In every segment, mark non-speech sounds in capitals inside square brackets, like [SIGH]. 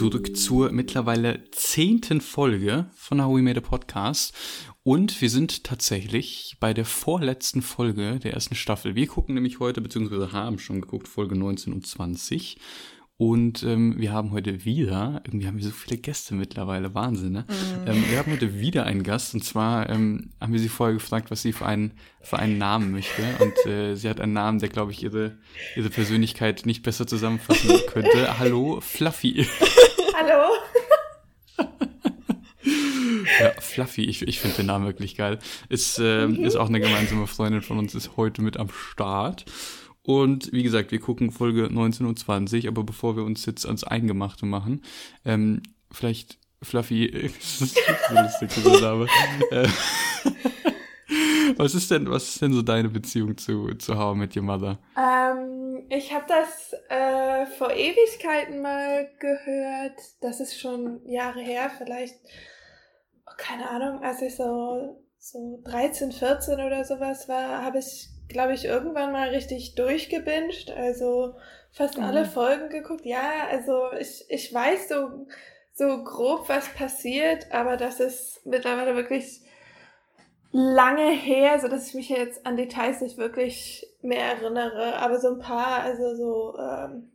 zurück zur mittlerweile zehnten Folge von How We Made a Podcast. Und wir sind tatsächlich bei der vorletzten Folge der ersten Staffel. Wir gucken nämlich heute, beziehungsweise haben schon geguckt, Folge 19 und 20. Und ähm, wir haben heute wieder, irgendwie haben wir so viele Gäste mittlerweile, Wahnsinn, ne? Mhm. Ähm, wir haben heute wieder einen Gast und zwar ähm, haben wir sie vorher gefragt, was sie für einen, für einen Namen möchte. Und äh, sie hat einen Namen, der, glaube ich, ihre, ihre Persönlichkeit nicht besser zusammenfassen könnte. Hallo, Fluffy. [LAUGHS] Hallo. ja, Fluffy, ich, ich finde den Namen wirklich geil. Ist, äh, mhm. ist auch eine gemeinsame Freundin von uns, ist heute mit am Start. Und wie gesagt, wir gucken Folge 19 und 20, aber bevor wir uns jetzt ans Eingemachte machen, ähm, vielleicht Fluffy, [LAUGHS] das ist lustig, Name. [LAUGHS] Äh, was ist denn, was ist denn so deine Beziehung zu, zu How I Met Your Mother? Ähm, ich habe das äh, vor Ewigkeiten mal gehört. Das ist schon Jahre her, vielleicht, oh, keine Ahnung, als ich so, so 13, 14 oder sowas war, habe ich glaube ich, irgendwann mal richtig durchgebinged, also fast mhm. alle Folgen geguckt. Ja, also ich, ich weiß so, so grob, was passiert, aber das ist mittlerweile wirklich lange her, so dass ich mich jetzt an Details nicht wirklich mehr erinnere. Aber so ein paar, also so ähm,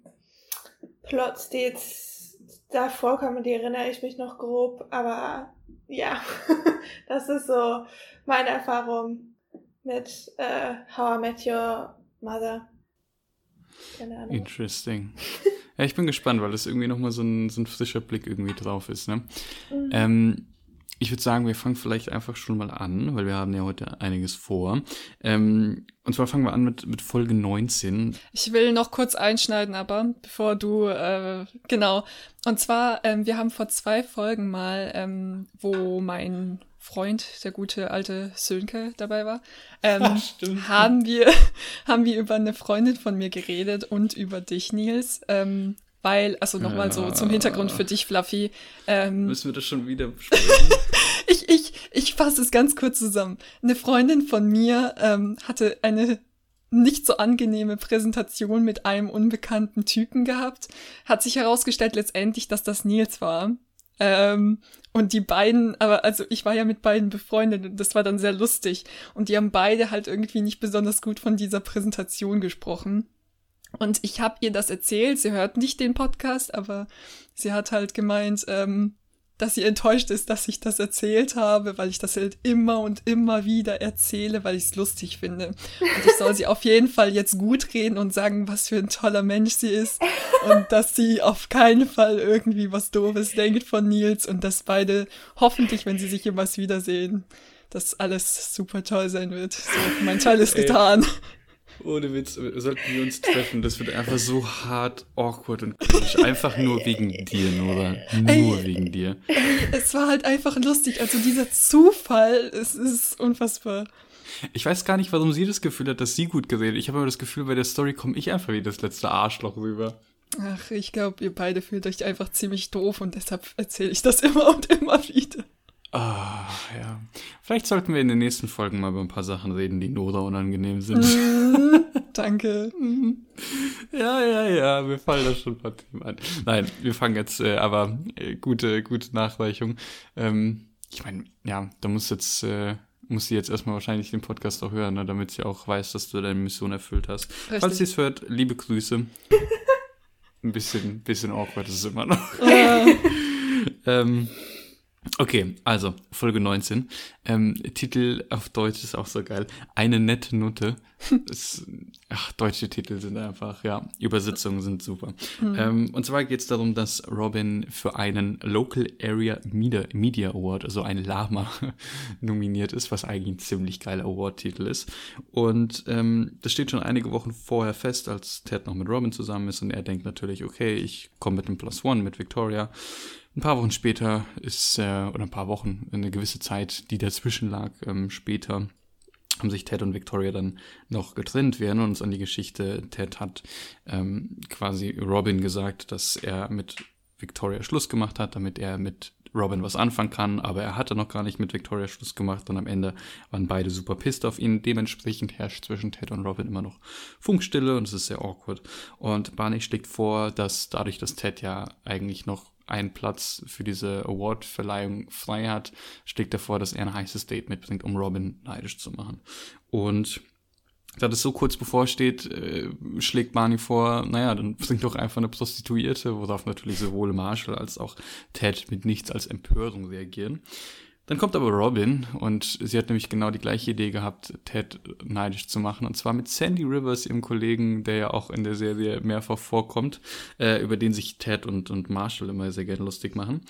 Plots, die jetzt da vorkommen, die erinnere ich mich noch grob. Aber ja, [LAUGHS] das ist so meine Erfahrung mit äh, How I Met Your Mother. Keine Ahnung. Interesting. ja, ich bin gespannt, weil das irgendwie nochmal so ein, so ein frischer Blick irgendwie drauf ist. Ne? Mhm. Ähm, ich würde sagen, wir fangen vielleicht einfach schon mal an, weil wir haben ja heute einiges vor. Ähm, und zwar fangen wir an mit, mit Folge 19. Ich will noch kurz einschneiden, aber bevor du, äh, genau. Und zwar, ähm, wir haben vor zwei Folgen mal, ähm, wo mein Freund, der gute alte Sönke, dabei war, ähm, [LAUGHS] Ach, haben, wir, [LAUGHS] haben wir über eine Freundin von mir geredet und über dich, Nils. Ähm, weil, also nochmal so zum Hintergrund für dich, Fluffy. Ähm, Müssen wir das schon wieder besprechen? [LAUGHS] ich, ich, ich fasse es ganz kurz zusammen. Eine Freundin von mir ähm, hatte eine nicht so angenehme Präsentation mit einem unbekannten Typen gehabt. Hat sich herausgestellt letztendlich, dass das Nils war. Ähm, und die beiden, aber also ich war ja mit beiden befreundet und das war dann sehr lustig. Und die haben beide halt irgendwie nicht besonders gut von dieser Präsentation gesprochen. Und ich habe ihr das erzählt, sie hört nicht den Podcast, aber sie hat halt gemeint, ähm, dass sie enttäuscht ist, dass ich das erzählt habe, weil ich das halt immer und immer wieder erzähle, weil ich es lustig finde. Und ich soll sie auf jeden Fall jetzt gut reden und sagen, was für ein toller Mensch sie ist [LAUGHS] und dass sie auf keinen Fall irgendwie was Doofes denkt von Nils und dass beide hoffentlich, wenn sie sich jemals wiedersehen, dass alles super toll sein wird. So, mein Teil ist getan. Ohne Witz, sollten wir uns treffen, das wird einfach so hart awkward und cringe. Einfach nur wegen dir, Nora. Nur wegen dir. Es war halt einfach lustig. Also dieser Zufall, es ist unfassbar. Ich weiß gar nicht, warum sie das Gefühl hat, dass sie gut geredet. Ich habe immer das Gefühl, bei der Story komme ich einfach wie das letzte Arschloch rüber. Ach, ich glaube, ihr beide fühlt euch einfach ziemlich doof und deshalb erzähle ich das immer und immer wieder. Ah, ja. Vielleicht sollten wir in den nächsten Folgen mal über ein paar Sachen reden, die Nora unangenehm sind. Mhm, [LAUGHS] danke. Mhm. ja, ja, ja, wir fallen da schon ein paar Themen ein. Nein, wir fangen jetzt, äh, aber äh, gute, gute Nachreichung. Ähm, ich meine, ja, da muss jetzt, äh, muss sie jetzt erstmal wahrscheinlich den Podcast auch hören, ne, damit sie auch weiß, dass du deine Mission erfüllt hast. Richtig. Falls sie es hört, liebe Grüße. ein bisschen, bisschen awkward ist es immer noch. [LAUGHS] [LAUGHS] ähm, Okay, also Folge 19. Ähm, Titel auf Deutsch ist auch so geil. Eine nette Nutte. [LAUGHS] Das, ach, deutsche Titel sind einfach, ja, Übersetzungen sind super. Mhm. Ähm, und zwar geht es darum, dass Robin für einen Local Area Media, Media Award, also ein Lama, [LAUGHS] nominiert ist, was eigentlich ein ziemlich geiler Award-Titel ist. Und ähm, das steht schon einige Wochen vorher fest, als Ted noch mit Robin zusammen ist und er denkt natürlich, okay, ich komme mit dem Plus One, mit Victoria. Ein paar Wochen später ist, äh, oder ein paar Wochen, eine gewisse Zeit, die dazwischen lag, ähm, später haben sich Ted und Victoria dann noch getrennt. Wir erinnern uns an die Geschichte. Ted hat ähm, quasi Robin gesagt, dass er mit Victoria Schluss gemacht hat, damit er mit Robin was anfangen kann, aber er hatte noch gar nicht mit Victoria Schluss gemacht und am Ende waren beide super pissed auf ihn. Dementsprechend herrscht zwischen Ted und Robin immer noch Funkstille und es ist sehr awkward. Und Barney schlägt vor, dass dadurch, dass Ted ja eigentlich noch einen Platz für diese Award-Verleihung frei hat, schlägt er vor, dass er ein heißes Date mitbringt, um Robin neidisch zu machen. Und da das so kurz bevorsteht, äh, schlägt Barney vor, naja, dann bringt doch einfach eine Prostituierte, worauf natürlich sowohl Marshall als auch Ted mit nichts als Empörung reagieren. Dann kommt aber Robin und sie hat nämlich genau die gleiche Idee gehabt, Ted neidisch zu machen. Und zwar mit Sandy Rivers, ihrem Kollegen, der ja auch in der Serie mehrfach vorkommt, äh, über den sich Ted und, und Marshall immer sehr gerne lustig machen.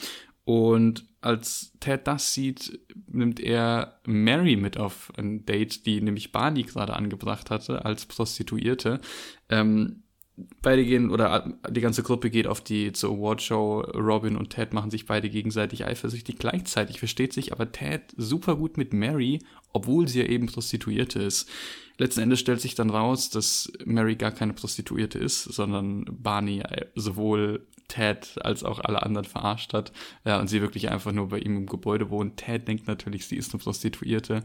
Und als Ted das sieht, nimmt er Mary mit auf ein Date, die nämlich Barney gerade angebracht hatte als Prostituierte. Ähm, beide gehen, oder die ganze Gruppe geht auf die zur Awardshow. Robin und Ted machen sich beide gegenseitig eifersüchtig gleichzeitig, versteht sich aber Ted super gut mit Mary, obwohl sie ja eben Prostituierte ist. Letzten Endes stellt sich dann raus, dass Mary gar keine Prostituierte ist, sondern Barney sowohl Ted als auch alle anderen verarscht hat. Ja, und sie wirklich einfach nur bei ihm im Gebäude wohnt. Ted denkt natürlich, sie ist eine Prostituierte.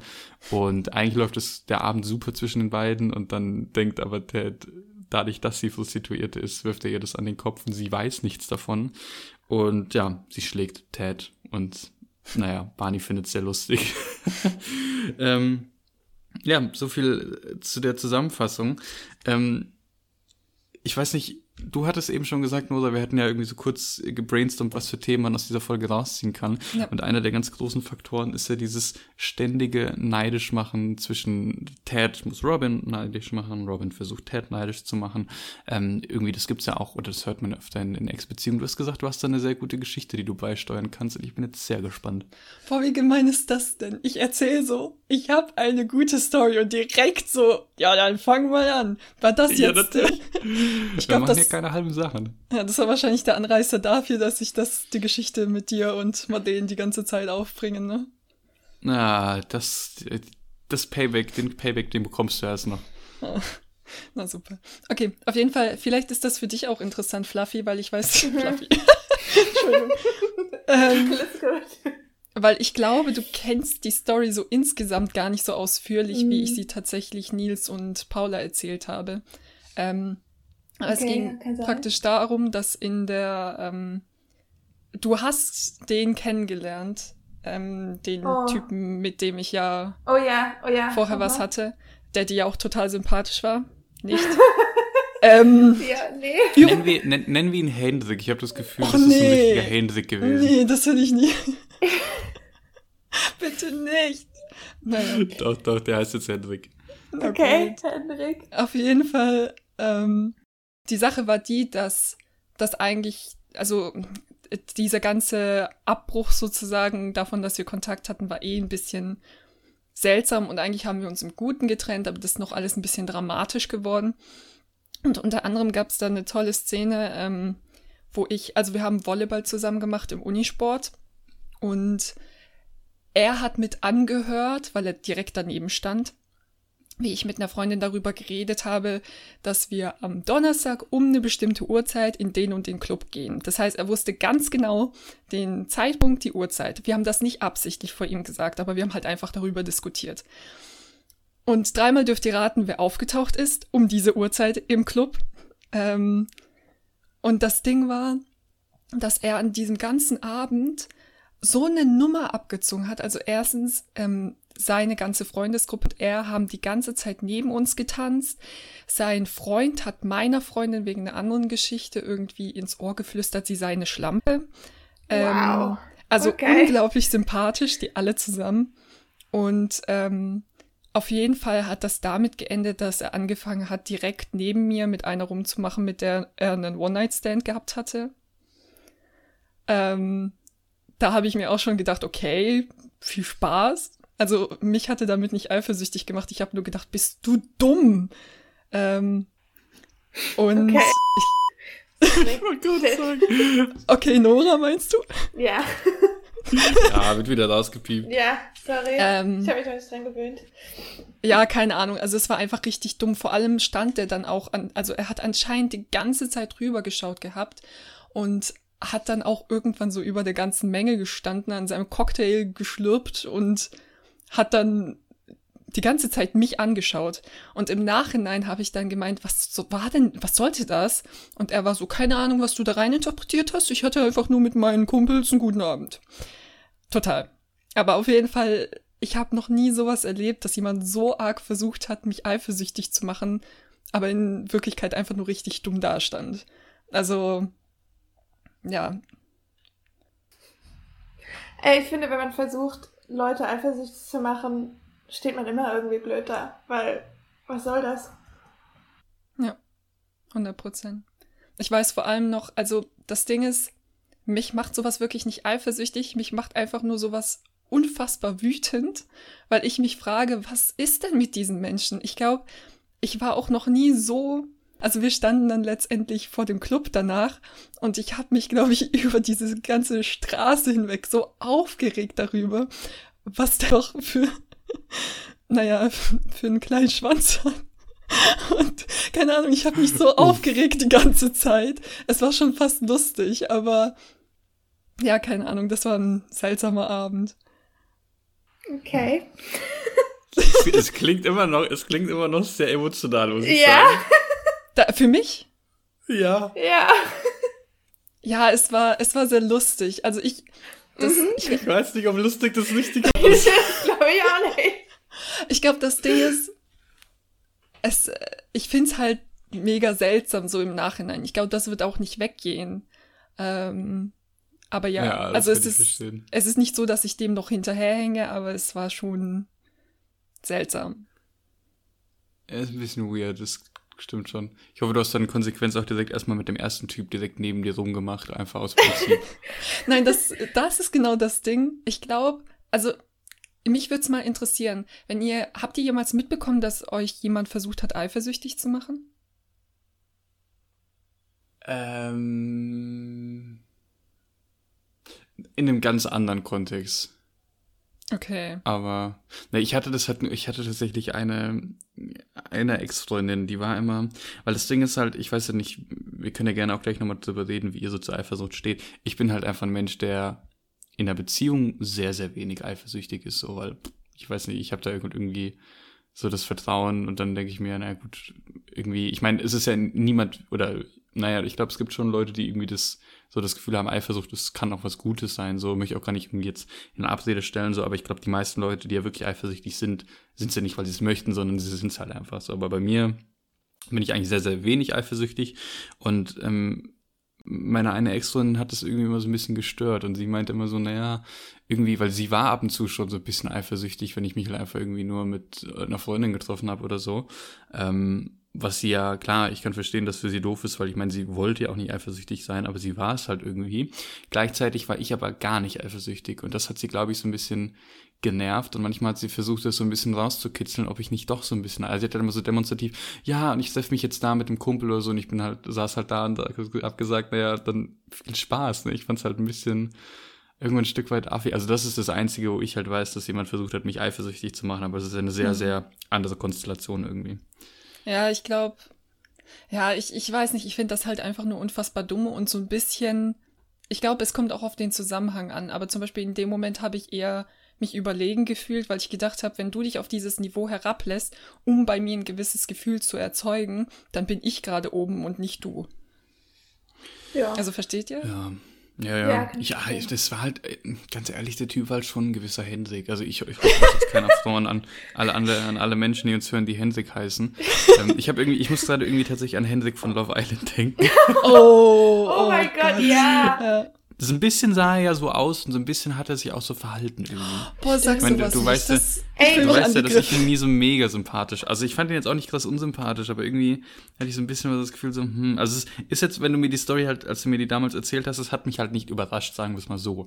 Und eigentlich läuft es der Abend super zwischen den beiden und dann denkt aber Ted, dadurch, dass sie Prostituierte ist, wirft er ihr das an den Kopf und sie weiß nichts davon. Und ja, sie schlägt Ted und naja, Barney findet es sehr lustig. [LAUGHS] ähm, ja, so viel zu der Zusammenfassung. Ähm, ich weiß nicht, Du hattest eben schon gesagt, Nosa, wir hätten ja irgendwie so kurz gebrainstormt, was für Themen man aus dieser Folge rausziehen kann. Ja. Und einer der ganz großen Faktoren ist ja dieses ständige neidisch machen zwischen Ted muss Robin neidisch machen, Robin versucht Ted neidisch zu machen. Ähm, irgendwie, das gibt's ja auch, oder das hört man öfter in, in Ex-Beziehungen. Du hast gesagt, du hast da eine sehr gute Geschichte, die du beisteuern kannst. Und ich bin jetzt sehr gespannt. Boah, wie gemein ist das denn? Ich erzähle so, ich habe eine gute Story und direkt so, ja, dann fangen wir an. War das jetzt? Ja, [LAUGHS] ich glaube, das keine halben Sachen. Ja, das war wahrscheinlich der Anreißer dafür, dass ich das, die Geschichte mit dir und Madeleine die ganze Zeit aufbringe, ne? Na, das, das Payback, den Payback, den bekommst du erst noch. [LAUGHS] Na super. Okay, auf jeden Fall, vielleicht ist das für dich auch interessant, Fluffy, weil ich weiß, Fluffy. [LAUGHS] Entschuldigung. ähm, weil ich glaube, du kennst die Story so insgesamt gar nicht so ausführlich, mm. wie ich mhm. sie tatsächlich Nils und Paula erzählt habe. Ähm, Okay, es ging praktisch darum, dass in der, ähm, du hast den kennengelernt, ähm, den oh. Typen, mit dem ich ja, oh, ja. Oh, ja. vorher Aha. was hatte, der dir ja auch total sympathisch war. Nicht? [LAUGHS] ähm, ja, nee. Nennen wir, nenn, nennen wir ihn Hendrik. Ich habe das Gefühl, oh, das nee. ist ein richtiger Hendrik gewesen. Nee, das will ich nie. [LAUGHS] Bitte nicht. Naja. Doch, doch, der heißt jetzt Hendrik. Okay, okay. Hendrik. Auf jeden Fall ähm, die Sache war die, dass das eigentlich, also dieser ganze Abbruch sozusagen davon, dass wir Kontakt hatten, war eh ein bisschen seltsam und eigentlich haben wir uns im Guten getrennt, aber das ist noch alles ein bisschen dramatisch geworden. Und unter anderem gab es da eine tolle Szene, ähm, wo ich, also wir haben Volleyball zusammen gemacht im Unisport und er hat mit angehört, weil er direkt daneben stand wie ich mit einer Freundin darüber geredet habe, dass wir am Donnerstag um eine bestimmte Uhrzeit in den und den Club gehen. Das heißt, er wusste ganz genau den Zeitpunkt, die Uhrzeit. Wir haben das nicht absichtlich vor ihm gesagt, aber wir haben halt einfach darüber diskutiert. Und dreimal dürft ihr raten, wer aufgetaucht ist um diese Uhrzeit im Club. Ähm, und das Ding war, dass er an diesem ganzen Abend so eine Nummer abgezogen hat. Also erstens, ähm, seine ganze Freundesgruppe und er haben die ganze Zeit neben uns getanzt. Sein Freund hat meiner Freundin wegen einer anderen Geschichte irgendwie ins Ohr geflüstert, sie sei eine Schlampe. Ähm, wow. also okay. unglaublich sympathisch, die alle zusammen. Und ähm, auf jeden Fall hat das damit geendet, dass er angefangen hat, direkt neben mir mit einer rumzumachen, mit der er einen One-Night-Stand gehabt hatte. Ähm, da habe ich mir auch schon gedacht, okay, viel Spaß. Also mich hatte damit nicht eifersüchtig gemacht. Ich habe nur gedacht, bist du dumm? Ähm, und okay. ich, oh Gott, [LAUGHS] okay, Nora, meinst du? Ja. [LAUGHS] ja, wird wieder rausgepiept. Ja, sorry. Ähm, ich habe mich noch nicht dran gewöhnt. Ja, keine Ahnung. Also es war einfach richtig dumm. Vor allem stand er dann auch an, also er hat anscheinend die ganze Zeit rüber geschaut gehabt und hat dann auch irgendwann so über der ganzen Menge gestanden, an seinem Cocktail geschlürpt und hat dann die ganze Zeit mich angeschaut. Und im Nachhinein habe ich dann gemeint, was so war denn, was sollte das? Und er war so, keine Ahnung, was du da rein interpretiert hast. Ich hatte einfach nur mit meinen Kumpels einen guten Abend. Total. Aber auf jeden Fall, ich habe noch nie sowas erlebt, dass jemand so arg versucht hat, mich eifersüchtig zu machen, aber in Wirklichkeit einfach nur richtig dumm dastand. Also, ja. Ey, ich finde, wenn man versucht, Leute eifersüchtig zu machen, steht man immer irgendwie blöd da, weil was soll das? Ja, 100 Prozent. Ich weiß vor allem noch, also das Ding ist, mich macht sowas wirklich nicht eifersüchtig, mich macht einfach nur sowas unfassbar wütend, weil ich mich frage, was ist denn mit diesen Menschen? Ich glaube, ich war auch noch nie so, also wir standen dann letztendlich vor dem Club danach und ich habe mich, glaube ich, [LAUGHS] über diese ganze Straße hinweg so aufgeregt darüber, was der doch für, [LAUGHS] naja, für einen kleinen Schwanz hat. [LAUGHS] Und keine Ahnung, ich habe mich so aufgeregt die ganze Zeit. Es war schon fast lustig, aber ja, keine Ahnung, das war ein seltsamer Abend. Okay. es klingt immer noch, es klingt immer noch sehr emotional, muss ich Ja. sagen. Da, für mich? Ja. Ja. Ja, es war, es war sehr lustig. Also ich, das, Mhm. ich, Ich weiß nicht, ob lustig das Richtige [LAUGHS] ist. glaube ich auch nicht. ich glaube, das Ding ist, es, äh, ich find's halt mega seltsam so im Nachhinein. Ich glaube, das wird auch nicht weggehen. Ähm, aber ja, das also es ist, verstehen. es ist nicht so, dass ich dem noch hinterherhänge, aber es war schon seltsam. Er ist ein bisschen weird, das stimmt schon. Ich hoffe, du hast dann Konsequenz auch direkt erstmal mit dem ersten Typ direkt neben dir rumgemacht, einfach aus Prinzip. [LAUGHS] Nein, das, das ist genau das Ding. Ich glaube, also mich würde es mal interessieren, wenn ihr, habt ihr jemals mitbekommen, dass euch jemand versucht hat, eifersüchtig zu machen? ähm, in einem ganz anderen Kontext. Okay. Aber ne, ich hatte das halt, ich hatte tatsächlich eine eine Ex-Freundin, die war immer, weil das Ding ist halt, ich weiß ja nicht, wir können ja gerne auch gleich nochmal darüber reden, wie ihr so zur Eifersucht steht. Ich bin halt einfach ein Mensch, der in einer Beziehung sehr, sehr wenig eifersüchtig ist, so, weil ich weiß nicht, ich habe da irgendwie so das Vertrauen und dann denke ich mir, na gut, irgendwie, ich meine, es ist ja niemand oder naja, ich glaube, es gibt schon Leute, die irgendwie das so das Gefühl haben, Eifersucht, das kann auch was Gutes sein, so möchte ich auch gar nicht jetzt in Abrede stellen, so, aber ich glaube, die meisten Leute, die ja wirklich eifersüchtig sind, sind es ja nicht, weil sie es möchten, sondern sie sind es halt einfach so. Aber bei mir bin ich eigentlich sehr, sehr wenig eifersüchtig und ähm, meine eine Ex-Freundin hat das irgendwie immer so ein bisschen gestört und sie meinte immer so, naja, irgendwie, weil sie war ab und zu schon so ein bisschen eifersüchtig, wenn ich mich halt einfach irgendwie nur mit einer Freundin getroffen habe oder so. Ähm, was sie ja, klar, ich kann verstehen, dass für sie doof ist, weil ich meine, sie wollte ja auch nicht eifersüchtig sein, aber sie war es halt irgendwie. Gleichzeitig war ich aber gar nicht eifersüchtig und das hat sie, glaube ich, so ein bisschen genervt und manchmal hat sie versucht, das so ein bisschen rauszukitzeln, ob ich nicht doch so ein bisschen, also sie hat dann immer so demonstrativ, ja, und ich treffe mich jetzt da mit dem Kumpel oder so und ich bin halt, saß halt da und hab gesagt, naja, dann viel Spaß, ne? Ich fand's halt ein bisschen irgendwann ein Stück weit affi. Also das ist das Einzige, wo ich halt weiß, dass jemand versucht hat, mich eifersüchtig zu machen, aber es ist eine sehr, Mhm. sehr andere Konstellation irgendwie. Ja, ich glaube, ja, ich, ich weiß nicht, ich finde das halt einfach nur unfassbar dumm und so ein bisschen, ich glaube, es kommt auch auf den Zusammenhang an, aber zum Beispiel in dem Moment habe ich eher mich überlegen gefühlt, weil ich gedacht habe, wenn du dich auf dieses Niveau herablässt, um bei mir ein gewisses Gefühl zu erzeugen, dann bin ich gerade oben und nicht du. Ja. Also versteht ihr? Ja. Ja, ja. Ja, Ja, das war halt, äh, ganz ehrlich, der Typ war halt schon ein gewisser Hendrik. Also ich, ich hoffe, das ist keiner [LAUGHS] Frauen an alle, an, an alle Menschen, die uns hören, die Hendrik heißen. ähm, ich habe irgendwie, ich muss gerade irgendwie tatsächlich an Hendrik von Love Island denken. [LAUGHS] Oh, Oh mein Gott, ja. Ja. So ein bisschen sah er ja so aus und so ein bisschen hat er sich auch so verhalten irgendwie. Boah, sag Ich meine, sowas du nicht. weißt ja- das, Ey, fühl Du weißt ja, dass ich ihn nie so mega sympathisch. Also ich fand ihn jetzt auch nicht krass unsympathisch, aber irgendwie hatte ich so ein bisschen das Gefühl so, hm, also es ist jetzt, wenn du mir die Story halt, als du mir die damals erzählt hast, es hat mich halt nicht überrascht, sagen wir es mal so.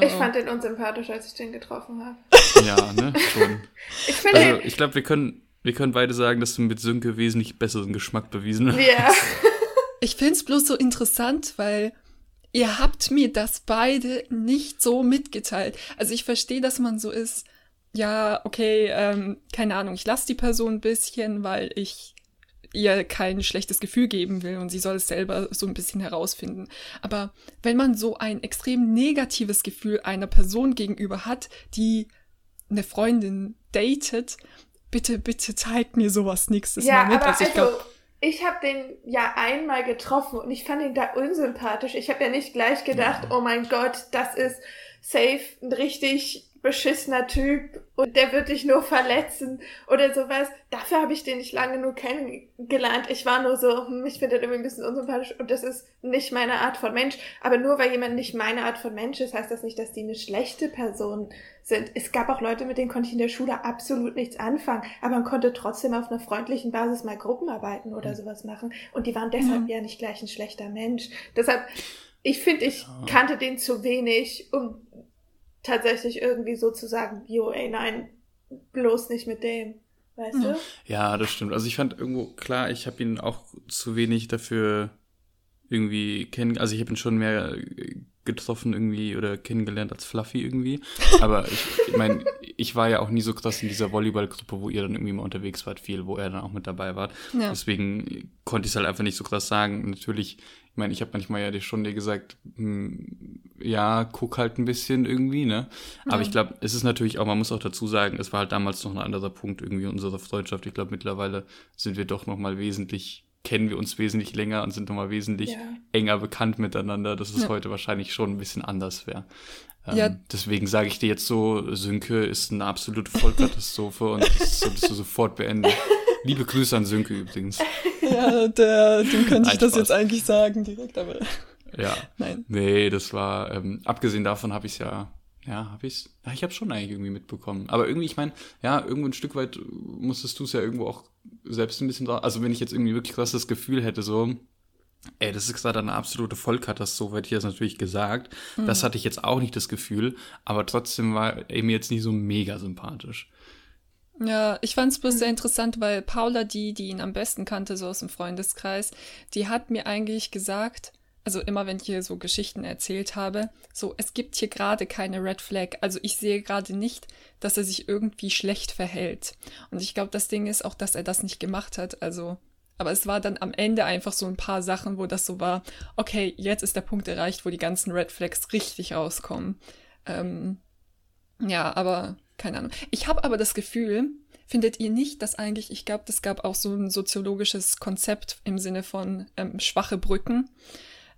Ich fand den unsympathisch, als ich den getroffen habe. [LAUGHS] Ja, ne, schon. [LAUGHS] Ich finde Also ich glaube, wir können, wir können beide sagen, dass du mit Sönke wesentlich besseren Geschmack bewiesen hast. ja. [LAUGHS] Ich find's bloß so interessant, weil ihr habt mir das beide nicht so mitgeteilt. Also ich verstehe, dass man so ist, ja, okay, ähm, keine Ahnung, ich lasse die Person ein bisschen, weil ich ihr kein schlechtes Gefühl geben will und sie soll es selber so ein bisschen herausfinden. Aber wenn man so ein extrem negatives Gefühl einer Person gegenüber hat, die eine Freundin datet, bitte, bitte zeigt mir sowas nächstes ja, Mal mit. Also ich glaube, also, ich habe den ja einmal getroffen und ich fand ihn da unsympathisch. Ich habe ja nicht gleich gedacht, oh mein Gott, das ist safe ein richtig beschissener Typ und der wird dich nur verletzen oder sowas. Dafür habe ich den nicht lange genug kennengelernt. Ich war nur so, hm, ich finde den irgendwie ein bisschen unsympathisch und das ist nicht meine Art von Mensch. Aber nur weil jemand nicht meine Art von Mensch ist, heißt das nicht, dass die eine schlechte Person sind. Es gab auch Leute, mit denen konnte ich in der Schule absolut nichts anfangen, aber man konnte trotzdem auf einer freundlichen Basis mal Gruppenarbeiten oder mhm. sowas machen und die waren deshalb mhm. ja nicht gleich ein schlechter Mensch. Deshalb ich finde, ich kannte den zu wenig, um tatsächlich irgendwie so zu sagen, jo, ey, nein, bloß nicht mit dem. Weißt du? Ja, das stimmt. Also ich fand irgendwo klar, ich habe ihn auch zu wenig dafür irgendwie kennen. Also ich habe ihn schon mehr getroffen irgendwie oder kennengelernt als Fluffy irgendwie. Aber ich, ich meine, ich war ja auch nie so krass in dieser Volleyballgruppe, wo ihr dann irgendwie mal unterwegs wart, viel, wo er dann auch mit dabei war. Ja. Deswegen konnte ich es halt einfach nicht so krass sagen. Natürlich, ich meine, ich habe manchmal ja schon dir gesagt, hm, ja, guck halt ein bisschen irgendwie, ne? Aber ja. ich glaube, es ist natürlich auch, man muss auch dazu sagen, es war halt damals noch ein anderer Punkt irgendwie unserer Freundschaft. Ich glaube, mittlerweile sind wir doch noch mal wesentlich kennen wir uns wesentlich länger und sind nochmal wesentlich ja. enger bekannt miteinander, dass es ja. heute wahrscheinlich schon ein bisschen anders wäre. Ähm, ja. Deswegen sage ich dir jetzt so, Sönke ist eine absolute Vollkatastrophe und das solltest du sofort beenden. [LAUGHS] Liebe Grüße an Sönke übrigens. [LAUGHS] Ja, der, dem könnte ich das jetzt eigentlich sagen direkt, aber. [LAUGHS] Ja. Nein. Nee, das war, ähm, abgesehen davon habe ich es ja ja, hab ich's? Ja, ich habe schon eigentlich irgendwie mitbekommen. Aber irgendwie, ich meine, ja, irgendwo ein Stück weit musstest du es ja irgendwo auch selbst ein bisschen drauf. Also wenn ich jetzt irgendwie wirklich krass das Gefühl hätte, so, ey, das ist gerade eine absolute Vollkatastrophe, hätte ich das natürlich gesagt. Mhm. Das hatte ich jetzt auch nicht das Gefühl, aber trotzdem war er mir jetzt nicht so mega sympathisch. Ja, ich fand es bloß sehr interessant, weil Paula, die, die ihn am besten kannte, so aus dem Freundeskreis, die hat mir eigentlich gesagt, also immer wenn ich hier so Geschichten erzählt habe, so, es gibt hier gerade keine Red Flag. Also ich sehe gerade nicht, dass er sich irgendwie schlecht verhält. Und ich glaube, das Ding ist auch, dass er das nicht gemacht hat. Also, aber es war dann am Ende einfach so ein paar Sachen, wo das so war, okay, jetzt ist der Punkt erreicht, wo die ganzen Red Flags richtig rauskommen. Ähm, ja, aber keine Ahnung. Ich habe aber das Gefühl, findet ihr nicht, dass eigentlich, ich glaube, das gab auch so ein soziologisches Konzept im Sinne von ähm, schwache Brücken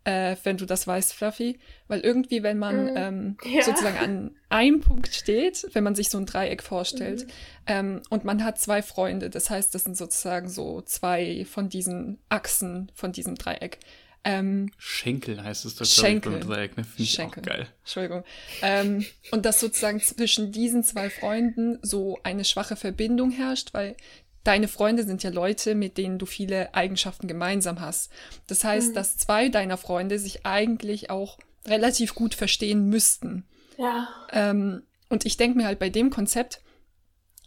äh, wenn du das weißt, Fluffy. Weil irgendwie, wenn man mm, ähm, ja. sozusagen an einem Punkt steht, wenn man sich so ein Dreieck vorstellt, mm. ähm, und man hat zwei Freunde, das heißt, das sind sozusagen so zwei von diesen Achsen von diesem Dreieck. Ähm, Schenkel heißt es doch, Schenkel. Beim Dreieck, ne? Finde ich Schenkel. auch geil. Entschuldigung. Ähm, und dass sozusagen zwischen diesen zwei Freunden so eine schwache Verbindung herrscht, weil deine Freunde sind ja Leute, mit denen du viele Eigenschaften gemeinsam hast. Das heißt, mhm. dass zwei deiner Freunde sich eigentlich auch relativ gut verstehen müssten. Ja. Ähm, und ich denke mir halt bei dem Konzept,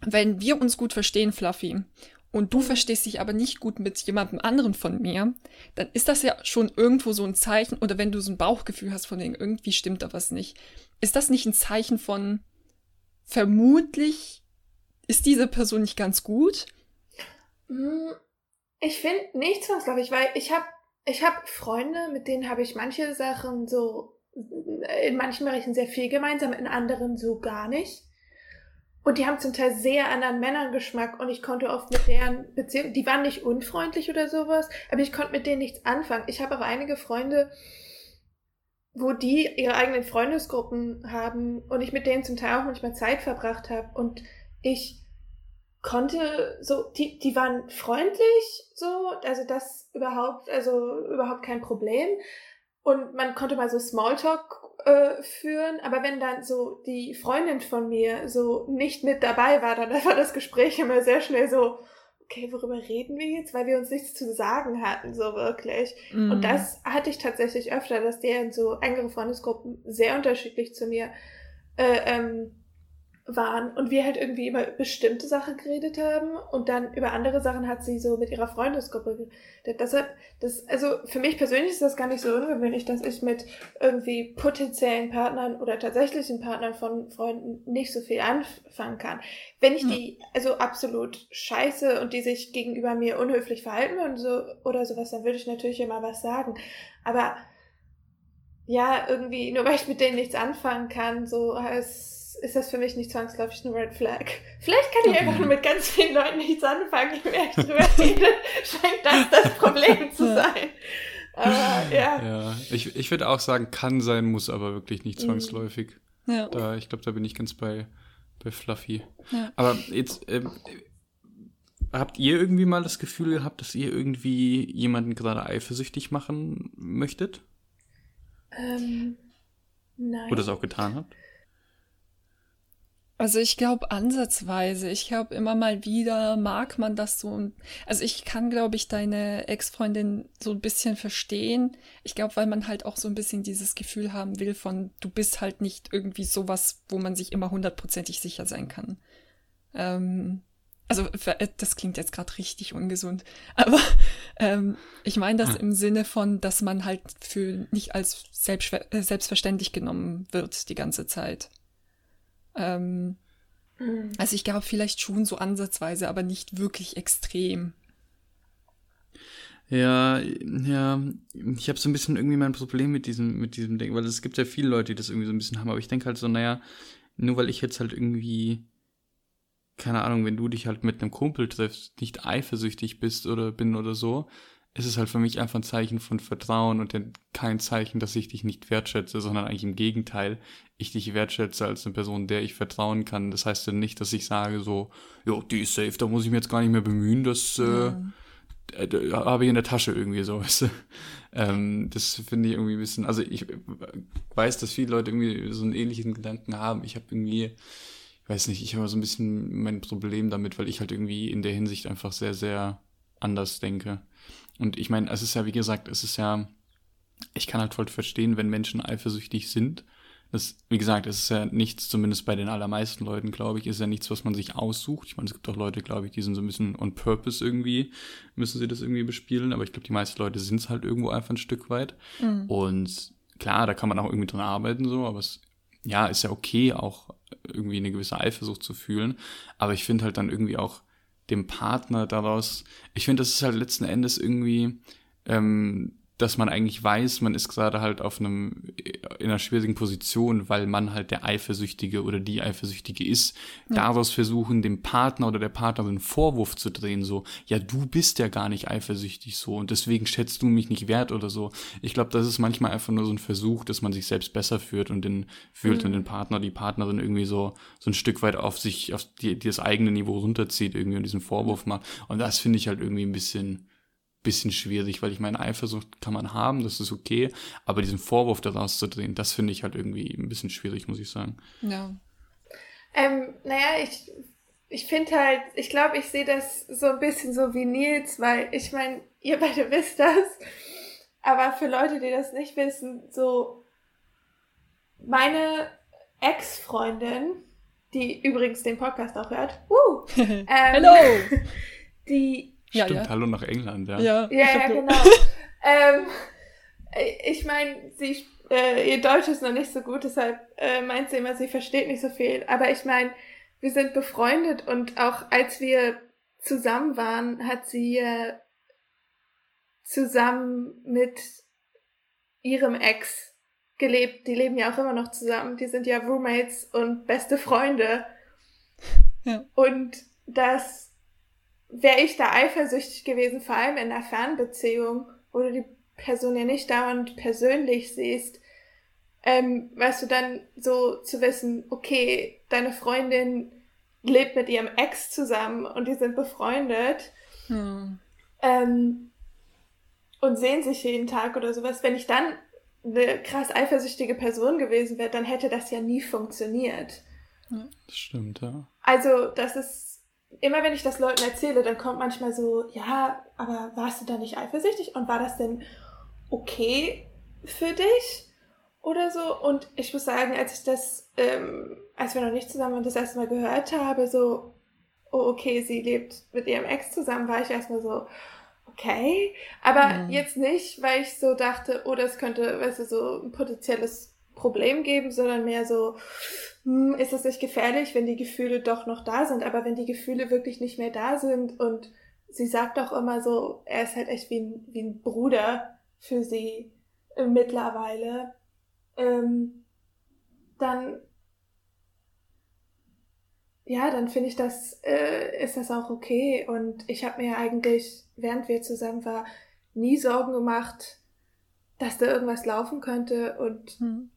wenn wir uns gut verstehen, Fluffy, und du mhm. verstehst dich aber nicht gut mit jemandem anderen von mir, dann ist das ja schon irgendwo so ein Zeichen, oder wenn du so ein Bauchgefühl hast von denen, irgendwie stimmt da was nicht. Ist das nicht ein Zeichen von vermutlich ist diese Person nicht ganz gut? Hm, ich finde nicht zwangsläufig, weil ich habe ich hab Freunde, mit denen habe ich manche Sachen so in manchen Bereichen sehr viel gemeinsam, in anderen so gar nicht. Und die haben zum Teil sehr anderen Männerngeschmack und ich konnte oft mit deren Beziehung, die waren nicht unfreundlich oder sowas, aber ich konnte mit denen nichts anfangen. Ich habe auch einige Freunde, wo die ihre eigenen Freundesgruppen haben und ich mit denen zum Teil auch manchmal Zeit verbracht habe und ich konnte so, die, die waren freundlich, so, also das überhaupt, also überhaupt kein Problem. Und man konnte mal so Smalltalk äh, führen, aber wenn dann so die Freundin von mir so nicht mit dabei war, dann [LAUGHS] war das Gespräch immer sehr schnell so, okay, worüber reden wir jetzt? Weil wir uns nichts zu sagen hatten, so wirklich. Mm. Und mhm. das hatte ich tatsächlich öfter, dass deren so engere Freundesgruppen sehr unterschiedlich zu mir äh, ähm, waren und wir halt irgendwie über bestimmte Sachen geredet haben und dann über andere Sachen hat sie so mit ihrer Freundesgruppe geredet. Deshalb, das, also für mich persönlich ist das gar nicht so ungewöhnlich, dass ich mit irgendwie potenziellen Partnern oder tatsächlichen Partnern von Freunden nicht so viel anfangen kann. Wenn ich die also absolut scheiße und die sich gegenüber mir unhöflich verhalten und so oder sowas, dann würde ich natürlich immer was sagen. Aber ja, irgendwie, nur weil ich mit denen nichts anfangen kann, so heißt ist das für mich nicht zwangsläufig eine Red Flag. Vielleicht kann ich okay. einfach nur mit ganz vielen Leuten nichts anfangen, je mehr ich drüber rede, [LAUGHS] scheint das das Problem zu sein. Aber ja. Ja, ich, ich würde auch sagen, kann sein, muss aber wirklich nicht mhm. zwangsläufig. Ja. Da, ich glaube, da bin ich ganz bei, bei Fluffy. Ja. Aber jetzt, ähm, habt ihr irgendwie mal das Gefühl gehabt, dass ihr irgendwie jemanden gerade eifersüchtig machen möchtet? Ähm, nein. Oder es auch getan habt? Also ich glaube ansatzweise. Ich glaube immer mal wieder mag man das so. Also ich kann, glaube ich, deine Ex-Freundin so ein bisschen verstehen. Ich glaube, weil man halt auch so ein bisschen dieses Gefühl haben will von, du bist halt nicht irgendwie sowas, wo man sich immer hundertprozentig sicher sein kann. Ähm, also äh, das klingt jetzt gerade richtig ungesund, [LAUGHS] aber ähm, ich meine das hm. im Sinne von, dass man halt für nicht als äh, selbstverständlich genommen wird die ganze Zeit. Ähm, mhm. Also ich glaube vielleicht schon so ansatzweise, aber nicht wirklich extrem. Ja, ja, ich habe so ein bisschen irgendwie mein Problem mit diesem, mit diesem Ding, weil es gibt ja viele Leute, die das irgendwie so ein bisschen haben, aber ich denke halt so, naja, nur weil ich jetzt halt irgendwie, keine Ahnung, wenn du dich halt mit einem Kumpel triffst, nicht eifersüchtig bist oder bin oder so, ist es halt für mich einfach ein Zeichen von Vertrauen und kein Zeichen, dass ich dich nicht wertschätze, sondern eigentlich im Gegenteil, ich dich wertschätze als eine Person, der ich vertrauen kann. Das heißt ja nicht, dass ich sage so, jo, die ist safe, da muss ich mir jetzt gar nicht mehr bemühen, das ja. äh, äh, habe ich in der Tasche irgendwie so. [LAUGHS] Weißt du? ähm, das finde ich irgendwie ein bisschen, also ich weiß, dass viele Leute irgendwie so einen ähnlichen Gedanken haben. Ich habe irgendwie, ich weiß nicht, ich habe so ein bisschen mein Problem damit, weil ich halt irgendwie in der Hinsicht einfach sehr, sehr anders denke. Und ich meine, es ist ja, wie gesagt, es ist ja, ich kann halt voll verstehen, wenn Menschen eifersüchtig sind. Das, wie gesagt, es ist ja nichts, zumindest bei den allermeisten Leuten, glaube ich, ist ja nichts, was man sich aussucht. Ich meine, es gibt auch Leute, glaube ich, die sind so ein bisschen on purpose irgendwie, müssen sie das irgendwie bespielen, aber ich glaube, die meisten Leute sind es halt irgendwo einfach ein Stück weit. Mhm. Und klar, da kann man auch irgendwie dran arbeiten, so, aber es, ja, ist ja okay, auch irgendwie eine gewisse Eifersucht zu fühlen. Aber ich finde halt dann irgendwie auch, dem Partner daraus. Ich finde, das ist halt letzten Endes irgendwie ähm, dass man eigentlich weiß, man ist gerade halt auf einem, in einer schwierigen Position, weil man halt der Eifersüchtige oder die Eifersüchtige ist. Ja. Daraus versuchen, dem Partner oder der Partnerin Vorwurf zu drehen, so, ja, du bist ja gar nicht eifersüchtig so und deswegen schätzt du mich nicht wert oder so. Ich glaube, das ist manchmal einfach nur so ein Versuch, dass man sich selbst besser führt und den, fühlt mhm. und den Partner, die Partnerin irgendwie so, so ein Stück weit auf sich, auf die, die das eigene Niveau runterzieht irgendwie und diesen Vorwurf macht. Und das finde ich halt irgendwie ein bisschen, bisschen schwierig, weil ich meine, Eifersucht kann man haben, das ist okay, aber diesen Vorwurf daraus zu drehen, das finde ich halt irgendwie ein bisschen schwierig, muss ich sagen. Ja. Ähm, naja, ich, ich finde halt, ich glaube, ich sehe das so ein bisschen so wie Nils, weil ich meine, ihr beide [LAUGHS] wisst das, aber für Leute, die das nicht wissen, so meine Ex-Freundin, die übrigens den Podcast auch hört, uh, [LAUGHS] ähm, Hello! [LAUGHS] die Stimmt, ja. hallo nach England, ja. Ja, ja, ja genau. [LAUGHS] ähm, ich meine, sie, äh, ihr Deutsch ist noch nicht so gut, deshalb äh, meint sie immer, sie versteht nicht so viel. Aber ich meine, wir sind befreundet und auch als wir zusammen waren, hat sie äh, zusammen mit ihrem Ex gelebt. Die leben ja auch immer noch zusammen. Die sind ja Roommates und beste Freunde. Ja. Und das wäre ich da eifersüchtig gewesen, vor allem in einer Fernbeziehung, wo du die Person ja nicht dauernd persönlich siehst, ähm, weißt du, dann so zu wissen, okay, deine Freundin lebt mit ihrem Ex zusammen und die sind befreundet hm. ähm, und sehen sich jeden Tag oder sowas. Wenn ich dann eine krass eifersüchtige Person gewesen wäre, dann hätte das ja nie funktioniert. Das stimmt, ja. Also, das ist immer wenn ich das Leuten erzähle, dann kommt manchmal so, ja, aber warst du da nicht eifersüchtig und war das denn okay für dich? oder so. Und ich muss sagen, als ich das, ähm, als wir noch nicht zusammen waren, das erste Mal gehört habe, so, oh, okay, sie lebt mit ihrem Ex zusammen, war ich erstmal so, okay. Aber mhm. jetzt nicht, weil ich so dachte, oh, das könnte, weißt du, so ein potenzielles Problem geben, sondern mehr so, hm, ist es nicht gefährlich, wenn die Gefühle doch noch da sind. Aber wenn die Gefühle wirklich nicht mehr da sind und sie sagt auch immer so, er ist halt echt wie ein, wie ein Bruder für sie äh, mittlerweile, ähm, dann ja, dann finde ich das, äh, ist das auch okay. Und ich habe mir eigentlich, während wir zusammen waren, nie Sorgen gemacht, dass da irgendwas laufen könnte und hm.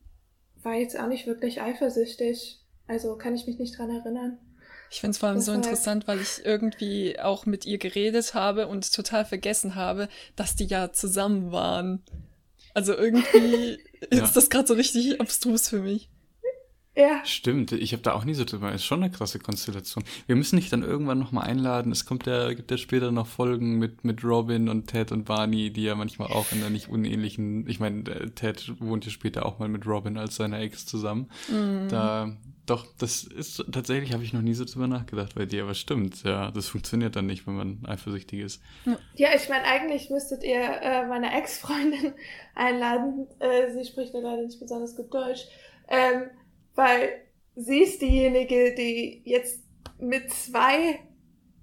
War jetzt auch nicht wirklich eifersüchtig. Also kann ich mich nicht dran erinnern. Ich finde es vor allem so interessant, weil ich irgendwie auch mit ihr geredet habe und total vergessen habe, dass die ja zusammen waren. Also irgendwie [LAUGHS] ja. ist das gerade so richtig abstrus für mich. Ja. Stimmt, ich habe da auch nie so drüber. Ist schon eine krasse Konstellation. Wir müssen dich dann irgendwann nochmal einladen. Es kommt ja, gibt ja später noch Folgen mit, mit Robin und Ted und Barney, die ja manchmal auch in einer nicht unähnlichen, ich meine, Ted wohnt ja später auch mal mit Robin als seiner Ex zusammen. Mhm. Da, doch, das ist tatsächlich, habe ich noch nie so drüber nachgedacht bei dir, aber stimmt, ja, das funktioniert dann nicht, wenn man eifersüchtig ist. Ja, ich meine, eigentlich müsstet ihr äh, meine Ex-Freundin [LAUGHS] einladen. Äh, sie spricht ja leider nicht besonders gut Deutsch. Ähm, weil sie ist diejenige, die jetzt mit zwei